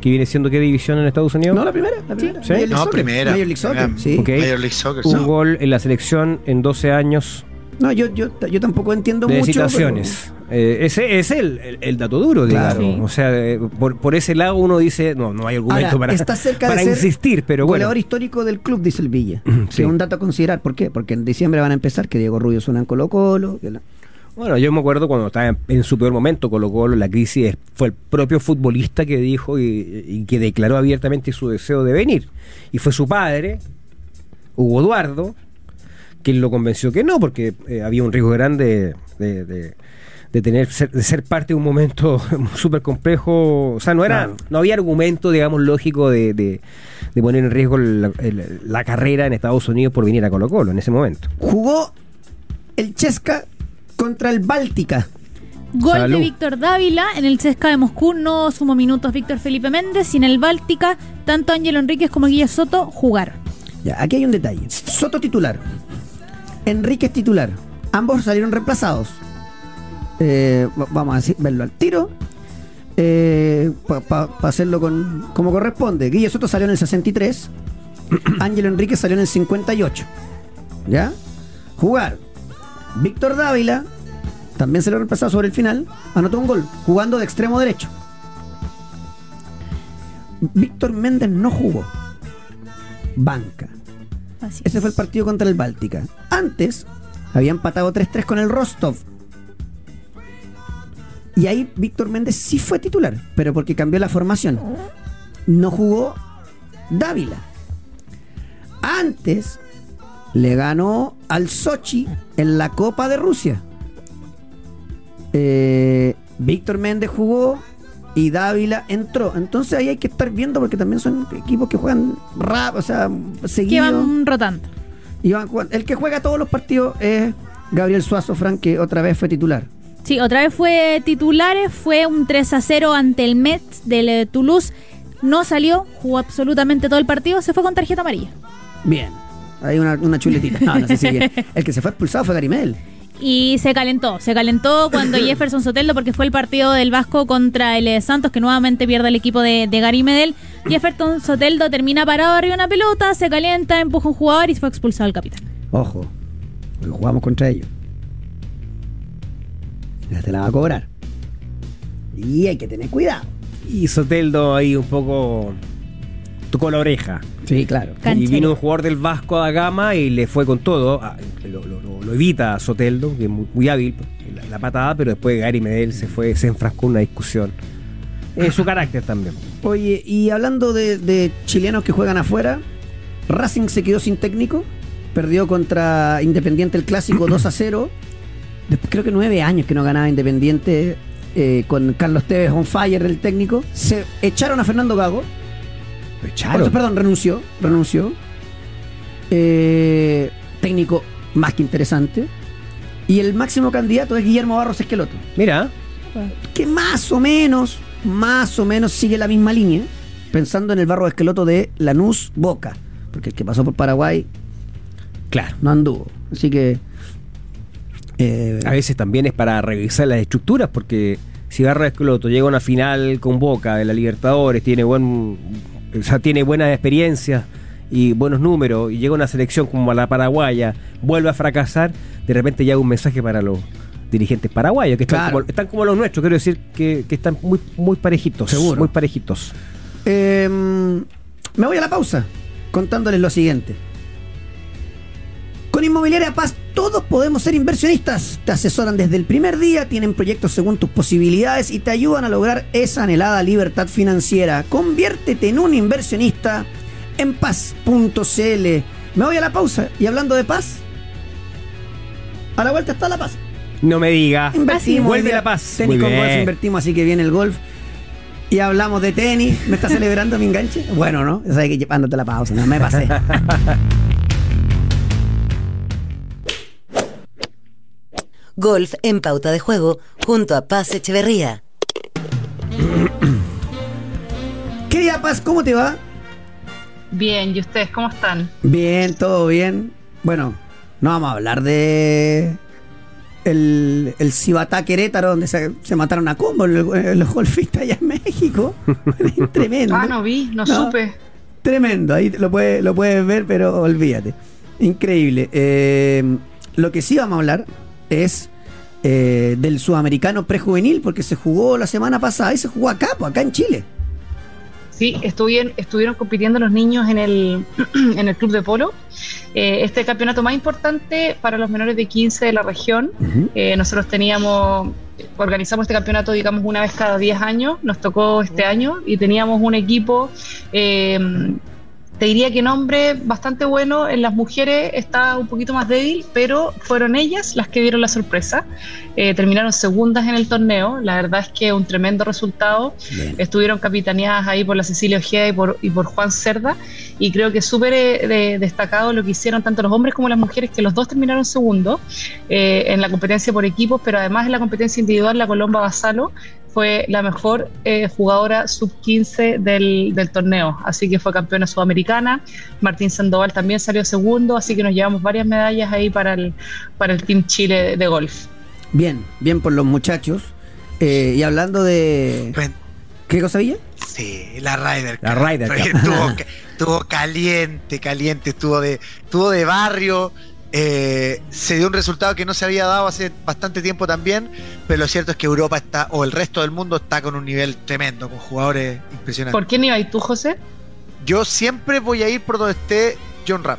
que viene siendo qué división en Estados Unidos. No, la primera. La primera. Sí. League No, Soccer. primera. Major League Soccer, Primera. sí. Ok. Major League Soccer. Un sí. gol en la selección en 12 años No, yo, yo, yo tampoco entiendo de mucho. situaciones. Eh, ese es el, el- el dato duro, Claro. digamos. Sí. O sea, eh, por, por ese lado uno dice, no, no hay pero- argumento Ahora, para, está cerca para de ser insistir, pero bueno. goleador histórico del club, dice el Villa. Sí. Que es un dato a considerar. ¿Por qué? Porque en diciembre van a empezar que Diego Rubio suena en Colo Colo. que la- Bueno, yo me acuerdo cuando estaba en, en su peor momento, Colo Colo, la crisis, fue el propio futbolista que dijo y, y que declaró abiertamente su deseo de venir. Y fue su padre, Hugo Eduardo, quien lo convenció que no, porque eh, había un riesgo grande de, de- de tener ser, de ser parte de un momento súper complejo. O sea, no era Claro. no había argumento, digamos, lógico de, de- de poner en riesgo la, la carrera en Estados Unidos por venir a Colo Colo en ese momento. Jugó el Chesca contra el Báltica. Gol de. Víctor Dávila. En el CSKA de Moscú no sumó minutos Víctor Felipe Méndez. Y en el Báltica, tanto Ángelo Enríquez como Guilla Soto jugaron. Ya, aquí hay un detalle. Soto titular. Enríquez titular. Ambos salieron reemplazados. Eh, va- vamos a decir, verlo al tiro. Para hacerlo con, como corresponde. Guille Soto salió en el 63. Ángelo Enríquez salió en el 58. ¿Ya? Jugar. Víctor Dávila también se lo reemplazado sobre el final. Anotó un gol. Jugando de extremo derecho. Víctor Méndez no jugó. Banca. Así Ese es. fue el partido contra el Báltica. Antes había empatado 3-3 con el Rostov. Y ahí Víctor Méndez sí fue titular, pero porque cambió la formación. No jugó Dávila. Antes le ganó al Sochi en la Copa de Rusia. Eh, Víctor Méndez jugó y Dávila entró. Entonces ahí hay que estar viendo porque también son equipos que juegan rap, o sea, Que seguido. van rotando. Y van jugando. El que juega todos los partidos es Gabriel Suazo Fran, que otra vez fue titular. Sí, otra vez fue titulares, fue un 3 a 0 ante el Metz del eh, Toulouse. No salió, jugó absolutamente todo el partido, se fue con tarjeta amarilla. Bien. Hay una, una chuletita. No, no sé si bien. El que se fue expulsado fue Garimel. Y se calentó, se calentó cuando Jefferson Soteldo, porque fue el partido del Vasco contra el eh, Santos, que nuevamente pierde el equipo de, de Gary Medel. Jefferson Soteldo termina parado arriba de una pelota, se calienta, empuja a un jugador y fue expulsado el capitán. Ojo. Porque jugamos contra ellos. Ya te la va a cobrar. Y hay que tener cuidado. Y Soteldo ahí un poco tocó la oreja. Sí, claro. Y vino un jugador del Vasco a Gama y le fue con todo. Ah, Lo, lo- lo- lo evita a Soteldo, que es muy, muy hábil, la, la patada, pero después Gary Medel se fue, se enfrascó en una discusión. Es su carácter también. Oye, y hablando de, de chilenos que juegan afuera, Racing se quedó sin técnico, perdió contra Independiente el clásico 2 a 0. Después creo que nueve años que no ganaba Independiente eh, con Carlos Tevez on fire el técnico. Se echaron a Fernando Gago. Lo echaron. Perdón, renunció. Renunció. Eh, técnico más que interesante. Y el máximo candidato es Guillermo Barros Esqueloto Mira, que más o menos, más o menos sigue la misma línea, pensando en el barro de esqueloto de Lanús Boca, porque el que pasó por Paraguay claro. no anduvo. Así que. eh, A veces también es para revisar las estructuras, porque si Barra Escloto llega a una final con Boca de la Libertadores, tiene buen, o sea, tiene buenas experiencias y buenos números, y llega a una selección como la paraguaya, vuelve a fracasar, de repente ya un mensaje para los dirigentes paraguayos, que están, Claro. como, están como los nuestros, quiero decir que, que están muy, muy parejitos. Seguro. Muy parejitos. eh, me voy a la pausa contándoles lo siguiente. Con Inmobiliaria Paz todos podemos ser inversionistas. Te asesoran desde el primer día, tienen proyectos según tus posibilidades y te ayudan a lograr esa anhelada libertad financiera. Conviértete en un inversionista en paz.cl. Me voy a la pausa y hablando de paz, a la vuelta está la paz. No me diga. Invertimos. Vuelve la paz. Tenis con golf invertimos, así que viene el golf. Y hablamos de tenis. ¿Me está celebrando mi enganche? Bueno, ¿no? O sea, que llevándote la pausa, no me pasé. Golf en pauta de juego junto a Paz Echeverría. Querida Paz, ¿cómo te va? Bien, ¿y ustedes cómo están? Bien, todo bien. Bueno, no vamos a hablar de el, el Cibatá Querétaro, donde se, se mataron a combo los, golfistas allá en México. Tremendo. Ah, no vi, no, No. supe. Tremendo, ahí lo puedes, lo puedes ver, pero olvídate. Increíble. Eh, lo que sí vamos a hablar es eh, del sudamericano prejuvenil, porque se jugó la semana pasada y se jugó acá, pues, acá en Chile. Sí, estuvieron, estuvieron compitiendo los niños en el, en el club de polo. Eh, este campeonato más importante para los menores de 15 de la región. Eh, nosotros teníamos, organizamos este campeonato, digamos, una vez cada 10 años. Nos tocó este año y teníamos un equipo eh, te diría que nombre bastante bueno, en las mujeres está un poquito más débil, pero fueron ellas las que dieron la sorpresa. Eh, terminaron segundas en el torneo, la verdad es que un tremendo resultado. Bien. Estuvieron capitaneadas ahí por la Cecilia Ojeda y por, y por Juan Cerda, y creo que súper eh, de- destacado lo que hicieron tanto los hombres como las mujeres, que los dos terminaron segundos eh, en la competencia por equipos, pero además en la competencia individual, la Colomba Basalo fue la mejor eh, jugadora sub-15 del, del torneo, así que fue campeona sudamericana. Martín Sandoval también salió segundo, así que nos llevamos varias medallas ahí para el, para el Team Chile de, de golf. Bien, bien por los muchachos. Eh, y hablando de. Bueno, ¿Qué cosa Villa? Sí, la Ryder La. Ryder Porque Cup. Estuvo, estuvo caliente, caliente, estuvo de, estuvo de barrio. Eh, se dio un resultado que no se había dado hace bastante tiempo también, pero lo cierto es que Europa está, o el resto del mundo está con un nivel tremendo, con jugadores impresionantes. ¿Por quién ibas tú, José? Yo siempre voy a ir por donde esté John Ram.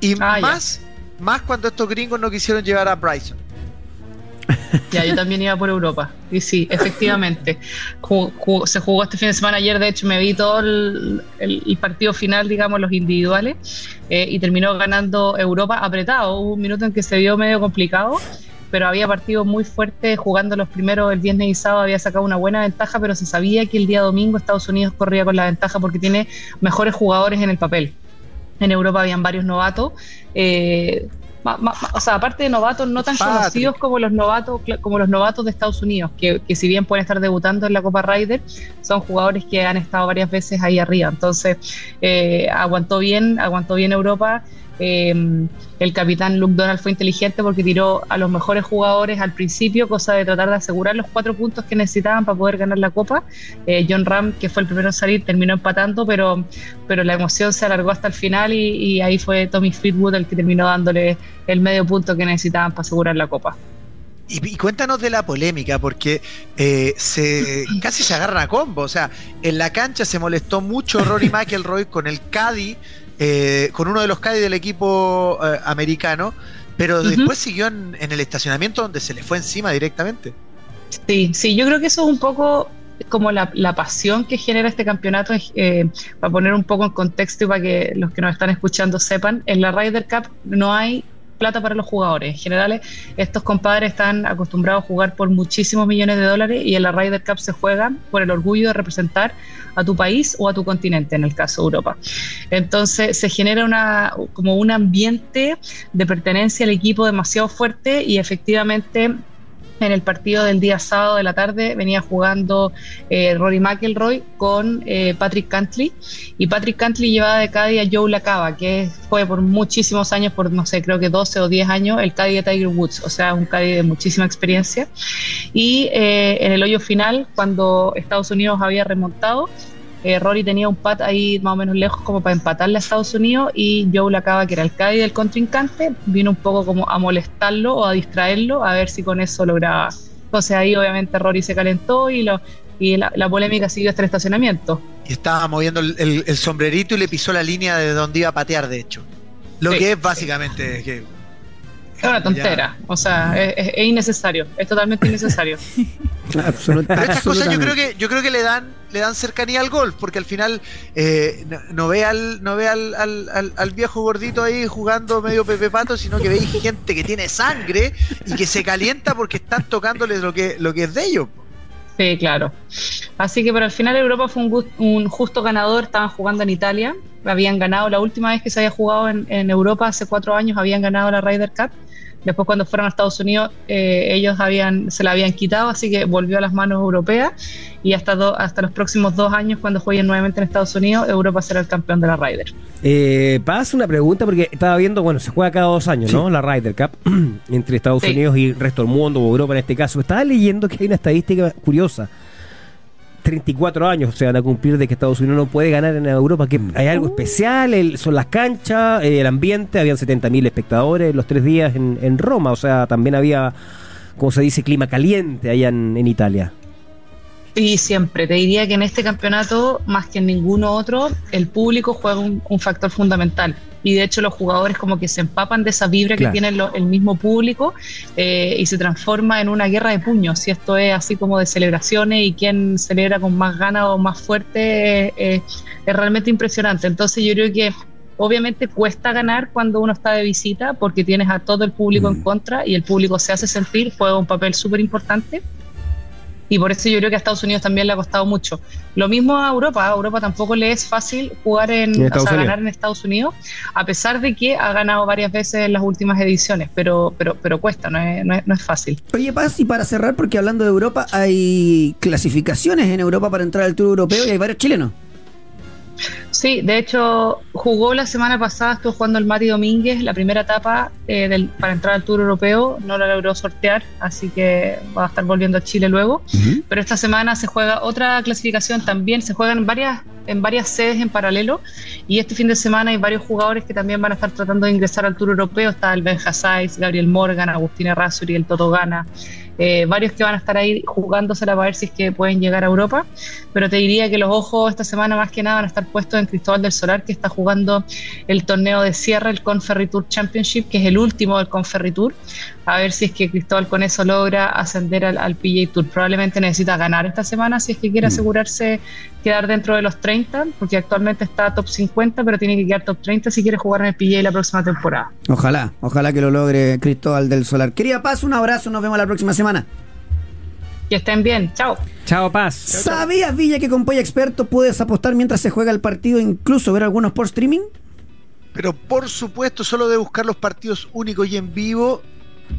Y Ah, ya. más, más cuando estos gringos no quisieron llevar a Bryson. Ya, yo también iba por Europa. Y sí, efectivamente. Se jugó este fin de semana. Ayer, de hecho, me vi todo el, partido final, digamos, los individuales. eh, y terminó ganando Europa apretado. Hubo un minuto en que se vio medio complicado. Pero había partidos muy fuertes jugando los primeros el viernes y sábado. Había sacado una buena ventaja, pero se sabía que el día domingo Estados Unidos corría con la ventaja porque tiene mejores jugadores en el papel. En Europa habían varios novatos. eh, ma- ma- o sea, aparte de novatos no tan Patrick. conocidos como los novatos, como los novatos de Estados Unidos, que, que si bien pueden estar debutando en la Copa Ryder, son jugadores que han estado varias veces ahí arriba. Entonces, eh, aguantó bien, aguantó bien Europa. Eh, el capitán Luke Donald fue inteligente porque tiró a los mejores jugadores al principio, cosa de tratar de asegurar los cuatro puntos que necesitaban para poder ganar la Copa. Eh, John Ram, que fue el primero en salir, terminó empatando, pero, pero la emoción se alargó hasta el final y, y ahí fue Tommy Fleetwood el que terminó dándole el medio punto que necesitaban para asegurar la Copa. Y, y cuéntanos de la polémica, porque eh, se casi se agarran a combo. O sea, en la cancha se molestó mucho Rory McIlroy con el Caddy, eh, con uno de los Caddy del equipo eh, americano, pero después siguió en, en el estacionamiento donde se le fue encima directamente. Sí, sí, yo creo que eso es un poco como la, la pasión que genera este campeonato, eh, para poner un poco en contexto y para que los que nos están escuchando sepan, en la Ryder Cup no hay plata para los jugadores. En general, estos compadres están acostumbrados a jugar por muchísimos millones de dólares y en la Ryder Cup se juegan por el orgullo de representar a tu país o a tu continente, en el caso de Europa. Entonces se genera una, como un ambiente de pertenencia al equipo demasiado fuerte y efectivamente en el partido del día sábado de la tarde venía jugando eh, Rory McIlroy con eh, Patrick Cantley. Y Patrick Cantley llevaba de caddy a Joe Lacava que fue por muchísimos años, por no sé, creo que 12 o 10 años, el caddy de Tiger Woods, o sea, un caddy de muchísima experiencia. Y eh, en el hoyo final, cuando Estados Unidos había remontado, eh, Rory tenía un pat ahí más o menos lejos como para empatarle a Estados Unidos y Joe Lacaba, que era el caddy del contrincante, vino un poco como a molestarlo o a distraerlo a ver si con eso lograba. Entonces ahí obviamente Rory se calentó y, lo, y la, la polémica siguió hasta el estacionamiento. Y estaba moviendo el, el- el sombrerito y le pisó la línea de donde iba a patear, de hecho. Lo Sí. que es básicamente que. Es una tontera, o sea, es, es- es innecesario, es totalmente innecesario. Absolut- Pero estas cosas yo creo absolutamente. que yo creo que le dan le dan cercanía al golf porque al final eh, no, no ve al no ve al, al- al- al viejo gordito ahí jugando medio Pepe Pato sino que veis gente que tiene sangre y que se calienta porque están tocándoles lo que lo que es de ellos Sí, claro. Así que pero al final Europa fue un, un justo ganador, estaban jugando en Italia, habían ganado la última vez que se había jugado en, en Europa, hace cuatro años, habían ganado la Ryder Cup. Después cuando fueron a Estados Unidos, eh, ellos habían, se la habían quitado, así que volvió a las manos europeas y hasta, do- hasta los próximos dos años, cuando jueguen nuevamente en Estados Unidos, Europa será el campeón de la Ryder. Eh, pasa una pregunta porque estaba viendo, bueno, se juega cada dos años, ¿no? La Ryder Cup entre Estados Sí. Unidos y el resto del mundo, o Europa en este caso. Estaba leyendo que hay una estadística curiosa. 34 años se van a cumplir de que Estados Unidos no puede ganar en Europa, que hay algo especial, el- son las canchas, eh, el ambiente, habían 70.000 espectadores los tres días en, en Roma, o sea, también había, como se dice, clima caliente allá en, en Italia. Y siempre, te diría que en este campeonato, más que en ninguno otro, el público juega un, un factor fundamental. Y de hecho los jugadores como que se empapan de esa vibra Claro. que tiene lo- el mismo público eh, y se transforma en una guerra de puños. Si esto es así como de celebraciones y quién celebra con más ganas o más fuerte, eh, eh, es realmente impresionante. Entonces yo creo que obviamente cuesta ganar cuando uno está de visita porque tienes a todo el público en contra y el público se hace sentir, juega un papel súper importante. Y por eso yo creo que a Estados Unidos también le ha costado mucho. Lo mismo a Europa. A Europa tampoco le es fácil jugar en, En o Estados sea, Unidos. ganar en Estados Unidos, a pesar de que ha ganado varias veces en las últimas ediciones, pero, pero, pero cuesta, no es, no es, no es fácil. Oye, Paz, y para cerrar, porque hablando de Europa, hay clasificaciones en Europa para entrar al Tour Europeo y hay varios chilenos. Sí, de hecho, jugó la semana pasada, estuvo jugando el Mati Domínguez, la primera etapa eh, del- para entrar al Tour Europeo, no la logró sortear, así que va a estar volviendo a Chile luego. Pero esta semana se juega otra clasificación también, se juegan varias, en varias sedes en paralelo, y este fin de semana hay varios jugadores que también van a estar tratando de ingresar al Tour Europeo, está el Ben Hassais, Gabriel Morgan, Agustín Errázuri, el Toto Gana, eh, varios que van a estar ahí jugándosela para ver si es que pueden llegar a Europa, pero te diría que los ojos esta semana más que nada van a estar puestos en Cristóbal del Solar, que está jugando el torneo de cierre, el Conferry Tour Championship, que es el último del Conferry Tour, a ver si es que Cristóbal con eso logra ascender al, al PGA Tour. Probablemente necesita ganar esta semana si es que quiere asegurarse quedar dentro de los 30, porque actualmente está top 50, pero tiene que quedar top 30 si quiere jugar en el PGA la próxima temporada. Ojalá, ojalá que lo logre Cristóbal del Solar. Querida Paz, un abrazo, nos vemos la próxima semana. Que estén bien, chao. Chao, Paz. ¿Sabías, Villa, que con Polla Experto puedes apostar mientras se juega el partido, incluso ver algunos por streaming? Pero por supuesto, solo de buscar los partidos únicos y en vivo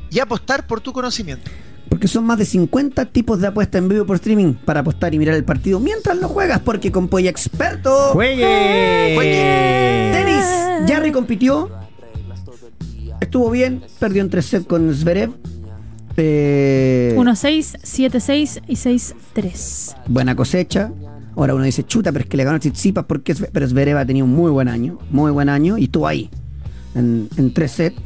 y apostar por tu conocimiento. Porque son más de 50 tipos de apuesta en vivo por streaming para apostar y mirar el partido mientras lo juegas, porque con Polla Experto. ¡Juegue! Tenis. Jarry compitió. Estuvo bien. Perdió en 3 sets con Zverev. Eh, 1-6, 7-6 y 6-3. buena cosecha. Ahora uno dice, chuta, pero es que le ganó a Tsitsipas porque pero Zverev ha tenido un muy buen año, muy buen año y estuvo ahí en, en tres sets.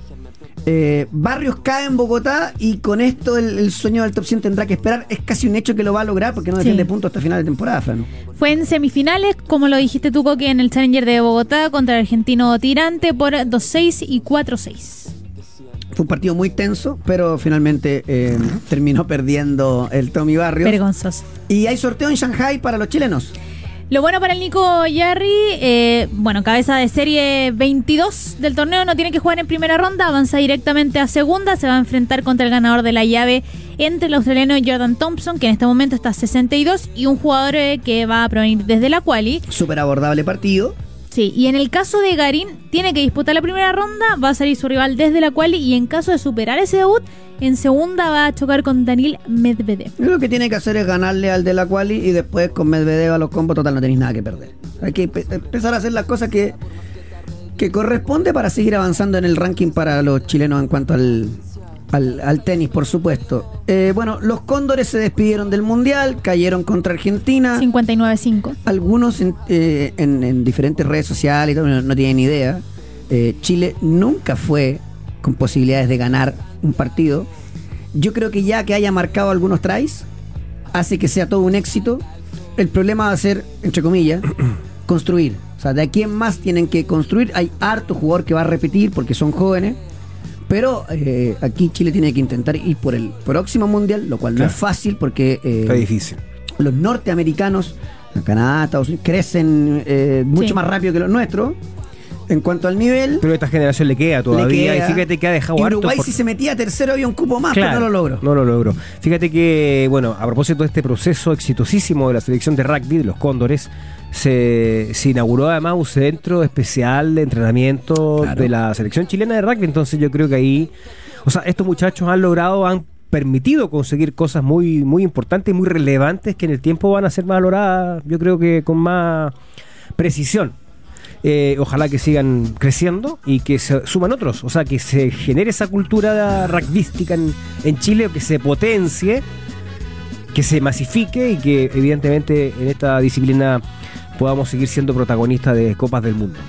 Eh, Barrios cae en Bogotá y con esto el, el sueño del top 100 tendrá que esperar. Es casi un hecho que lo va a lograr porque no defiende Sí. puntos hasta final de temporada, Fran. Fue en semifinales, como lo dijiste tú, Coque, en el Challenger de Bogotá contra el argentino Tirante por 2-6 y 4-6. Fue un partido muy tenso, pero finalmente eh, terminó perdiendo el Tommy Barrios. Vergonzoso. Y hay sorteo en Shanghai para los chilenos. Lo bueno para el Nico Yarri, eh, bueno, cabeza de serie 22 del torneo, no tiene que jugar en primera ronda, avanza directamente a segunda, se va a enfrentar contra el ganador de la llave entre el australiano Jordan Thompson, que en este momento está a 62, y un jugador eh, que va a provenir desde la quali. Súper abordable partido. Sí, y en el caso de Garín, tiene que disputar la primera ronda, va a salir su rival desde la quali, y en caso de superar ese debut, en segunda va a chocar con Daniel Medvedev. Lo que tiene que hacer es ganarle al de la quali y después con Medvedev a los combos, total, no tenéis nada que perder. Hay que empe- empezar a hacer las cosas que, que corresponde para seguir avanzando en el ranking para los chilenos en cuanto al, al, al tenis, por supuesto. Eh, bueno, los cóndores se despidieron del Mundial, cayeron contra Argentina. 59-5. Algunos en, eh, en- en diferentes redes sociales y todo, no, no tienen idea. Eh, Chile nunca fue con posibilidades de ganar un partido. Yo creo que ya que haya marcado algunos tries, hace que sea todo un éxito. El problema va a ser, entre comillas, construir. O sea, de aquí en más tienen que construir. Hay harto jugador que va a repetir porque son jóvenes. Pero eh, aquí Chile tiene que intentar ir por el próximo mundial, lo cual no es fácil porque eh, Está difícil. los norteamericanos, Canadá, Estados Unidos, crecen eh, mucho Sí. más rápido que los nuestros. En cuanto al nivel, Pero a esta generación le queda le todavía. queda. Y fíjate que ha dejado Y Uruguay, por- si se metía tercero, había un cupo más, Claro, pero no lo logró. No lo logró. Fíjate que, bueno, a propósito de este proceso exitosísimo de la selección de rugby de los Cóndores, se, se inauguró además un centro especial de entrenamiento Claro. de la selección chilena de rugby. Entonces yo creo que ahí, o sea, estos muchachos han logrado, han permitido conseguir cosas muy, muy importantes y muy relevantes que en el tiempo van a ser valoradas, yo creo que con más precisión. Eh, ojalá que sigan creciendo y que se suman otros. O sea, que se genere esa cultura rugbyística en, en Chile, que se potencie, que se masifique y que evidentemente en esta disciplina podamos seguir siendo protagonistas de Copas del Mundo.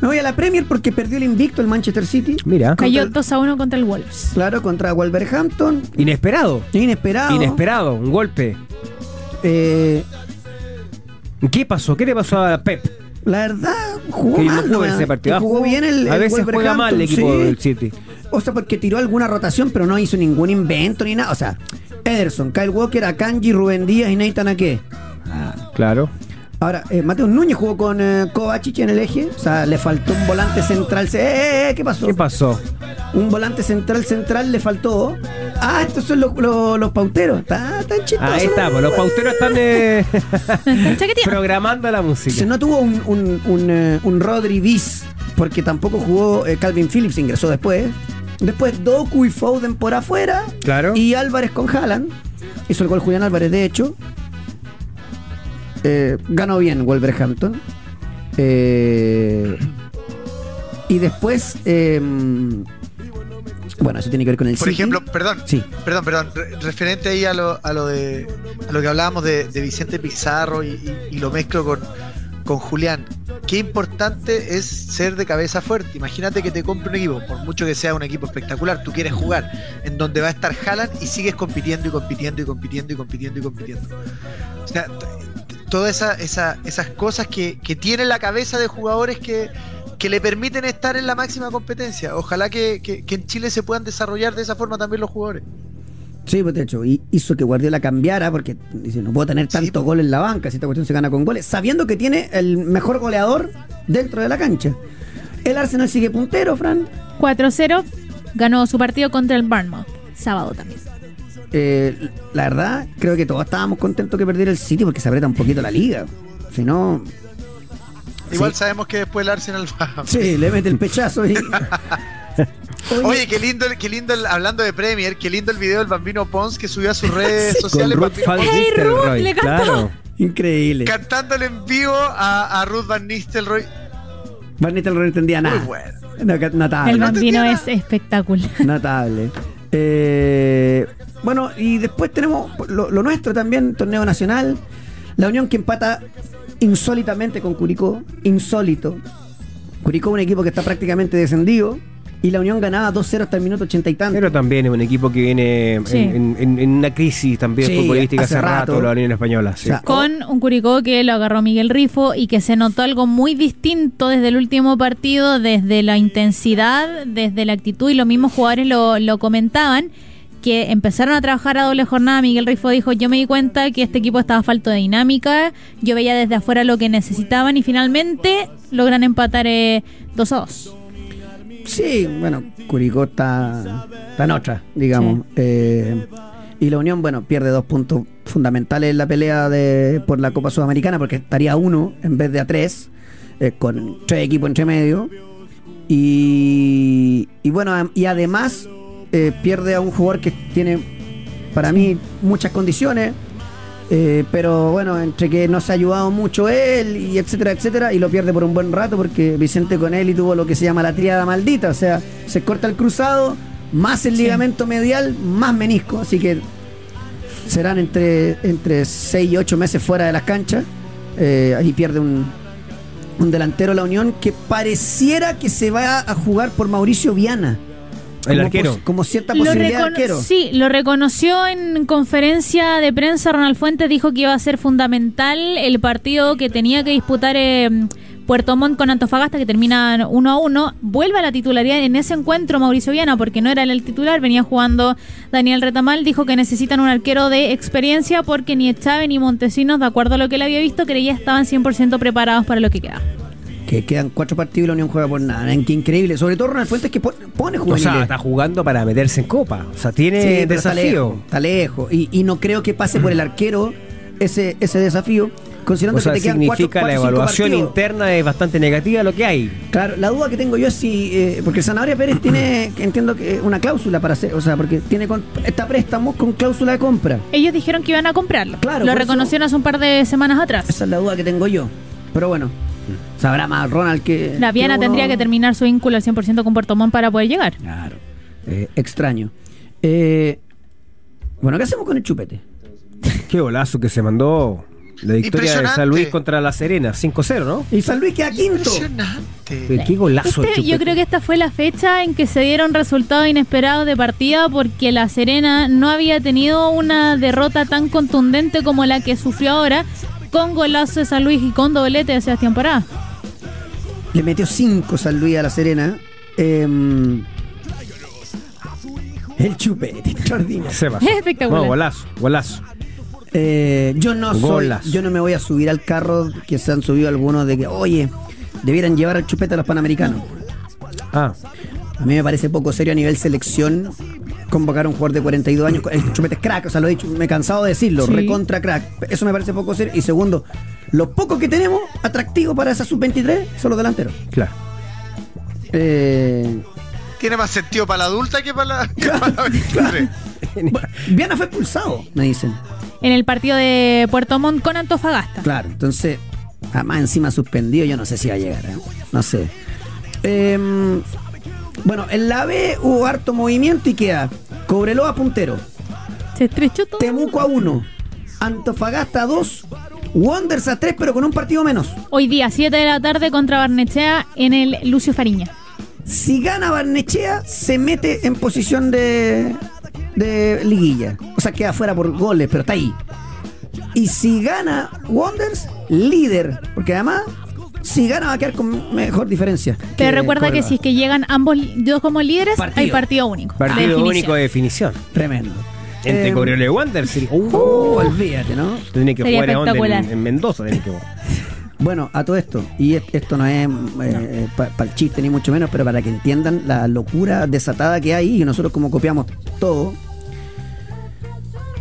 Me voy a la Premier porque perdió el invicto el Manchester City. Mira, Cayó Contra 2 a 1 contra el Wolves. Claro, contra Wolverhampton. inesperado. Inesperado. Inesperado, un golpe. Eh, ¿Qué pasó? ¿Qué le pasó a Pep? la verdad, jugó Que mal. ese partido. Que jugó bien el, a el veces juega mal el equipo del. City. O sea, porque tiró alguna rotación, pero no hizo ningún invento ni nada. O sea, Ederson, Kyle Walker, Akanji, Rubén Díaz y Nathan Ake. Claro. Ahora, eh, Mateo Núñez jugó con eh, Kovacic en el eje. O sea, le faltó un volante central. ¡Eh, eh, eh! ¿Qué pasó? ¿Qué pasó? Un volante central central le faltó. Ah, estos son los, los, los pauteros. Está tan chistoso. Ahí estamos, los pauteros están eh, Están programando la música. Se no tuvo un, un, un, un Rodri bis, porque tampoco jugó eh, Calvin Phillips, ingresó después. Después Doku y Foden por afuera. Claro. Y Álvarez con Haaland. Hizo el gol Julián Álvarez, de hecho. Eh, ganó bien Wolverhampton. Eh, y después. eh, bueno, eso tiene que ver con el Por City. ejemplo, perdón, Sí. perdón, perdón, re- referente ahí a lo, a lo de a lo que hablábamos de, de Vicente Pizarro y, y- y lo mezclo con, con Julián. Qué importante es ser de cabeza fuerte. Imagínate que te compre un equipo, por mucho que sea un equipo espectacular, tú quieres jugar en donde va a estar Haaland y sigues compitiendo y compitiendo y compitiendo y compitiendo y compitiendo. O sea, todas esa, esa- esas cosas que, que tiene la cabeza de jugadores que, que le permiten estar en la máxima competencia. Ojalá que, que- que en Chile se puedan desarrollar de esa forma también los jugadores. Sí, pues de hecho, y hizo que Guardiola cambiara porque dice, no puedo tener Sí, tanto pues. gol en la banca si esta cuestión se gana con goles, sabiendo que tiene el mejor goleador dentro de la cancha. El Arsenal sigue puntero, Fran. 4-0. Ganó su partido contra el Bournemouth. Sábado también. Eh, la verdad, creo que todos estábamos contentos que perdiera el City porque se aprieta un poquito la liga. Si no, Igual Sí. sabemos que después el Arsenal va. sí, le mete el pechazo y... Oye, qué lindo, qué lindo el- hablando de Premier, qué lindo el video del Bambino Pons que subió a sus redes Con sociales. Ruth Van Hey, Nistelrooy, Ruth, le cantó. claro. Increíble. cantándole en vivo a, a Ruth Van Nistelrooy. Van Nistelrooy no entendía nada. Muy bueno. No, ca- Notable. el no bambino es espectacular. Notable. Eh, bueno, y después tenemos lo, lo nuestro también, torneo nacional. La Unión que empata insólitamente con Curicó. Insólito. Curicó un equipo que está prácticamente descendido. Y la Unión ganaba 2-0 hasta el minuto 80 y tanto. Pero también es un equipo que viene en, Sí. en- en- en una crisis también Sí, futbolística hace hace rato, rato. la Unión Española. sí. O sea, Con un Curicó que lo agarró Miguel Rifo y que se notó algo muy distinto desde el último partido, desde la intensidad, desde la actitud y los mismos jugadores lo, lo comentaban que empezaron a trabajar a doble jornada. Miguel Rifo dijo, yo me di cuenta que este equipo estaba falto de dinámica, yo veía desde afuera lo que necesitaban y finalmente logran empatar eh, 2 a 2. Sí, bueno, Curicó está, está en otra, digamos. Eh, y la Unión, bueno, pierde dos puntos fundamentales en la pelea de, por la Copa Sudamericana, porque estaría a uno en vez de a tres, eh, con tres equipos entre medio. Y, y bueno, y además eh, pierde a un jugador que tiene, para mí, muchas condiciones. Eh, pero bueno, entre que no se ha ayudado mucho él y etcétera, etcétera, y lo pierde por un buen rato porque Vicente Conelli tuvo lo que se llama la triada maldita, o sea, se corta el cruzado, más el Sí. ligamento medial, más menisco, así que serán entre, entre 6 y 8 meses fuera de las canchas. Eh, ahí pierde un, un delantero la Unión que pareciera que se va a jugar por Mauricio Viana. El Como arquero. pos- como cierta Lo posibilidad de arquero. Sí, lo reconoció en conferencia de prensa. Ronald Fuentes dijo que iba a ser fundamental el partido que tenía que disputar eh, Puerto Montt con Antofagasta, que termina 1 a 1. Vuelve a la titularidad en ese encuentro Mauricio Viana, porque no era él el titular, venía jugando Daniel Retamal. Dijo que necesitan un arquero de experiencia porque ni Chávez ni Montesinos, de acuerdo a lo que él había visto, creía estaban 100% preparados para lo que queda. Que quedan cuatro partidos y la Unión juega por nada. Qué increíble. Sobre todo Ronald Fuentes que pone, pone O juveniles. sea, está jugando para meterse en copa. O sea, tiene Sí, pero está lejos. desafío. Está lejos. Y, y no creo que pase por el arquero ese, ese desafío. Considerando O sea, que te quedan cuatro, significa cuatro, la cinco evaluación interna es bastante negativa lo que hay. Claro, la duda que tengo yo es si. eh, porque Zanahoria Pérez tiene, entiendo que una cláusula para hacer. O sea, porque tiene con, está préstamo con cláusula de compra. Ellos dijeron que iban a comprarlo. Claro, lo eso- reconocieron hace un par de semanas atrás. Esa es la duda que tengo yo. Pero bueno, sabrá más Ronald que. La Viana que tendría que terminar su vínculo al 100% con Puerto Montt para poder llegar. Claro. Eh, extraño. Eh, bueno, ¿qué hacemos con el chupete? Qué golazo que se mandó. La victoria de San. Luis contra La Serena, 5-0, ¿no? Y San Luis queda quinto. Impresionante. Qué golazo. Este- yo creo que esta fue la fecha en que se dieron resultados inesperados de partida porque La Serena no había tenido una derrota tan contundente como la que sufrió ahora con golazo de San Luis y con doblete de Sebastián Pará. Le metió 5 San Luis a la Serena. Em, el chupete, extraordinario. Pasó. Espectacular. No, golazo, golazo. Eh, yo no soy, yo no me voy a subir al carro que se han subido algunos de que, oye, debieran llevar al chupete a los panamericanos. Ah, A mí me parece poco serio a nivel selección convocar a un jugador de 42 años. El chupete es crack, o sea, lo he dicho, me he cansado de decirlo, Sí. recontra crack. Eso me parece poco serio. Y segundo, lo poco que tenemos atractivo para esa sub-23 son los delanteros. claro. Eh, Tiene más sentido para la adulta que para la, que para la 23. Viana fue expulsado, me dicen. En el partido de Puerto Montt con Antofagasta. Claro, entonces, además encima suspendido, yo no sé si va a llegar, ¿eh? no sé. Em, bueno, en la B hubo harto movimiento y queda Cobreloa puntero, Se estrechó todo. Temuco a 1, Antofagasta a 2, Wonders a 3, pero con un partido menos. Hoy día, 7 de la tarde contra Barnechea en el Lucio Fariña. Si gana Barnechea, se mete en posición de, de liguilla. O sea, queda fuera por goles, pero está ahí. Y si gana Wonders, líder. Porque además, si gana va a quedar con mejor diferencia. Pero recuerda que si es que llegan ambos dos como líderes, Partido. hay partido único. de Partido definición. único de definición. Tremendo. Entre Eh, y Wander. sí. uh, Uh, olvídate, ¿no? Tiene que Sería jugar a Wander en, en Mendoza. tiene que jugar. Bueno, a todo esto, y es- esto no es para el chiste ni mucho menos, pero para que entiendan la locura desatada que hay y nosotros como copiamos todo,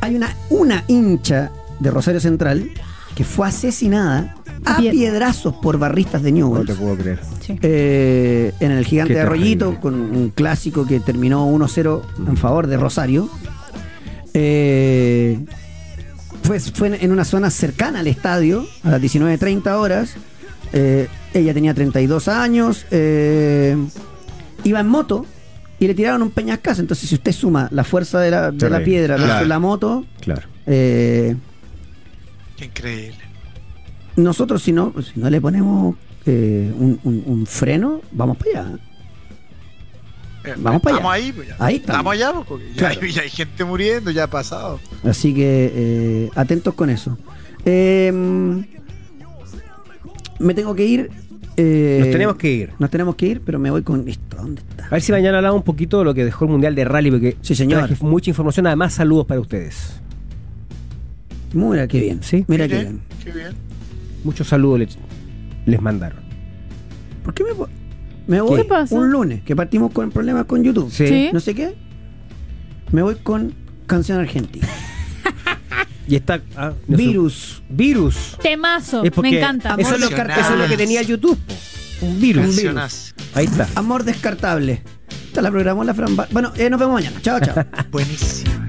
hay una, una hincha de Rosario Central que fue asesinada a Pie- piedrazos por barristas de No Newell's. te puedo creer. Sí. eh, en el Gigante Qué de Arroyito, terrible. con un clásico que terminó 1-0 en favor de Rosario. Eh, fue, fue en una zona cercana al estadio, a las 19.30 horas. Eh, ella tenía 32 años, eh, iba en moto y le tiraron un peñascazo. Entonces, si usted suma la fuerza de la, de la Terrible. piedra Claro. la moto, Claro. eh, Qué increíble. Nosotros si no, si no le ponemos eh, un, un- un freno, vamos para allá. Eh, Vamos para Estamos allá. ahí, pues ya. Ahí estamos. allá, pues, porque ya, Claro. hay, ya hay gente muriendo, ya ha pasado. Así que eh, atentos con eso. Eh, me tengo que ir. eh, Nos tenemos que ir. Nos tenemos que ir, pero me voy con esto. ¿Dónde está? A ver si mañana hablamos un poquito de lo que dejó el Mundial de Rally, porque Sí, señor. traje mucha información, además saludos para ustedes. Mira qué bien. Sí. Mira Qué qué bien, bien. qué bien. Muchos saludos les, les mandaron. ¿Por qué me, me voy ¿Qué pasa? un lunes? Que partimos con problemas con YouTube. Sí. Sí. No sé qué. Me voy con canción argentina. Y está... ah, no sé. Virus. Virus. Temazo, Es me encanta. Eso es, lo, Emocionante. eso es lo que tenía YouTube. po. Un virus. Cancionazo. Ahí está. Amor descartable. Esta la programó la Fran. Bueno, eh, nos vemos mañana. Chao, chao. Buenísimo.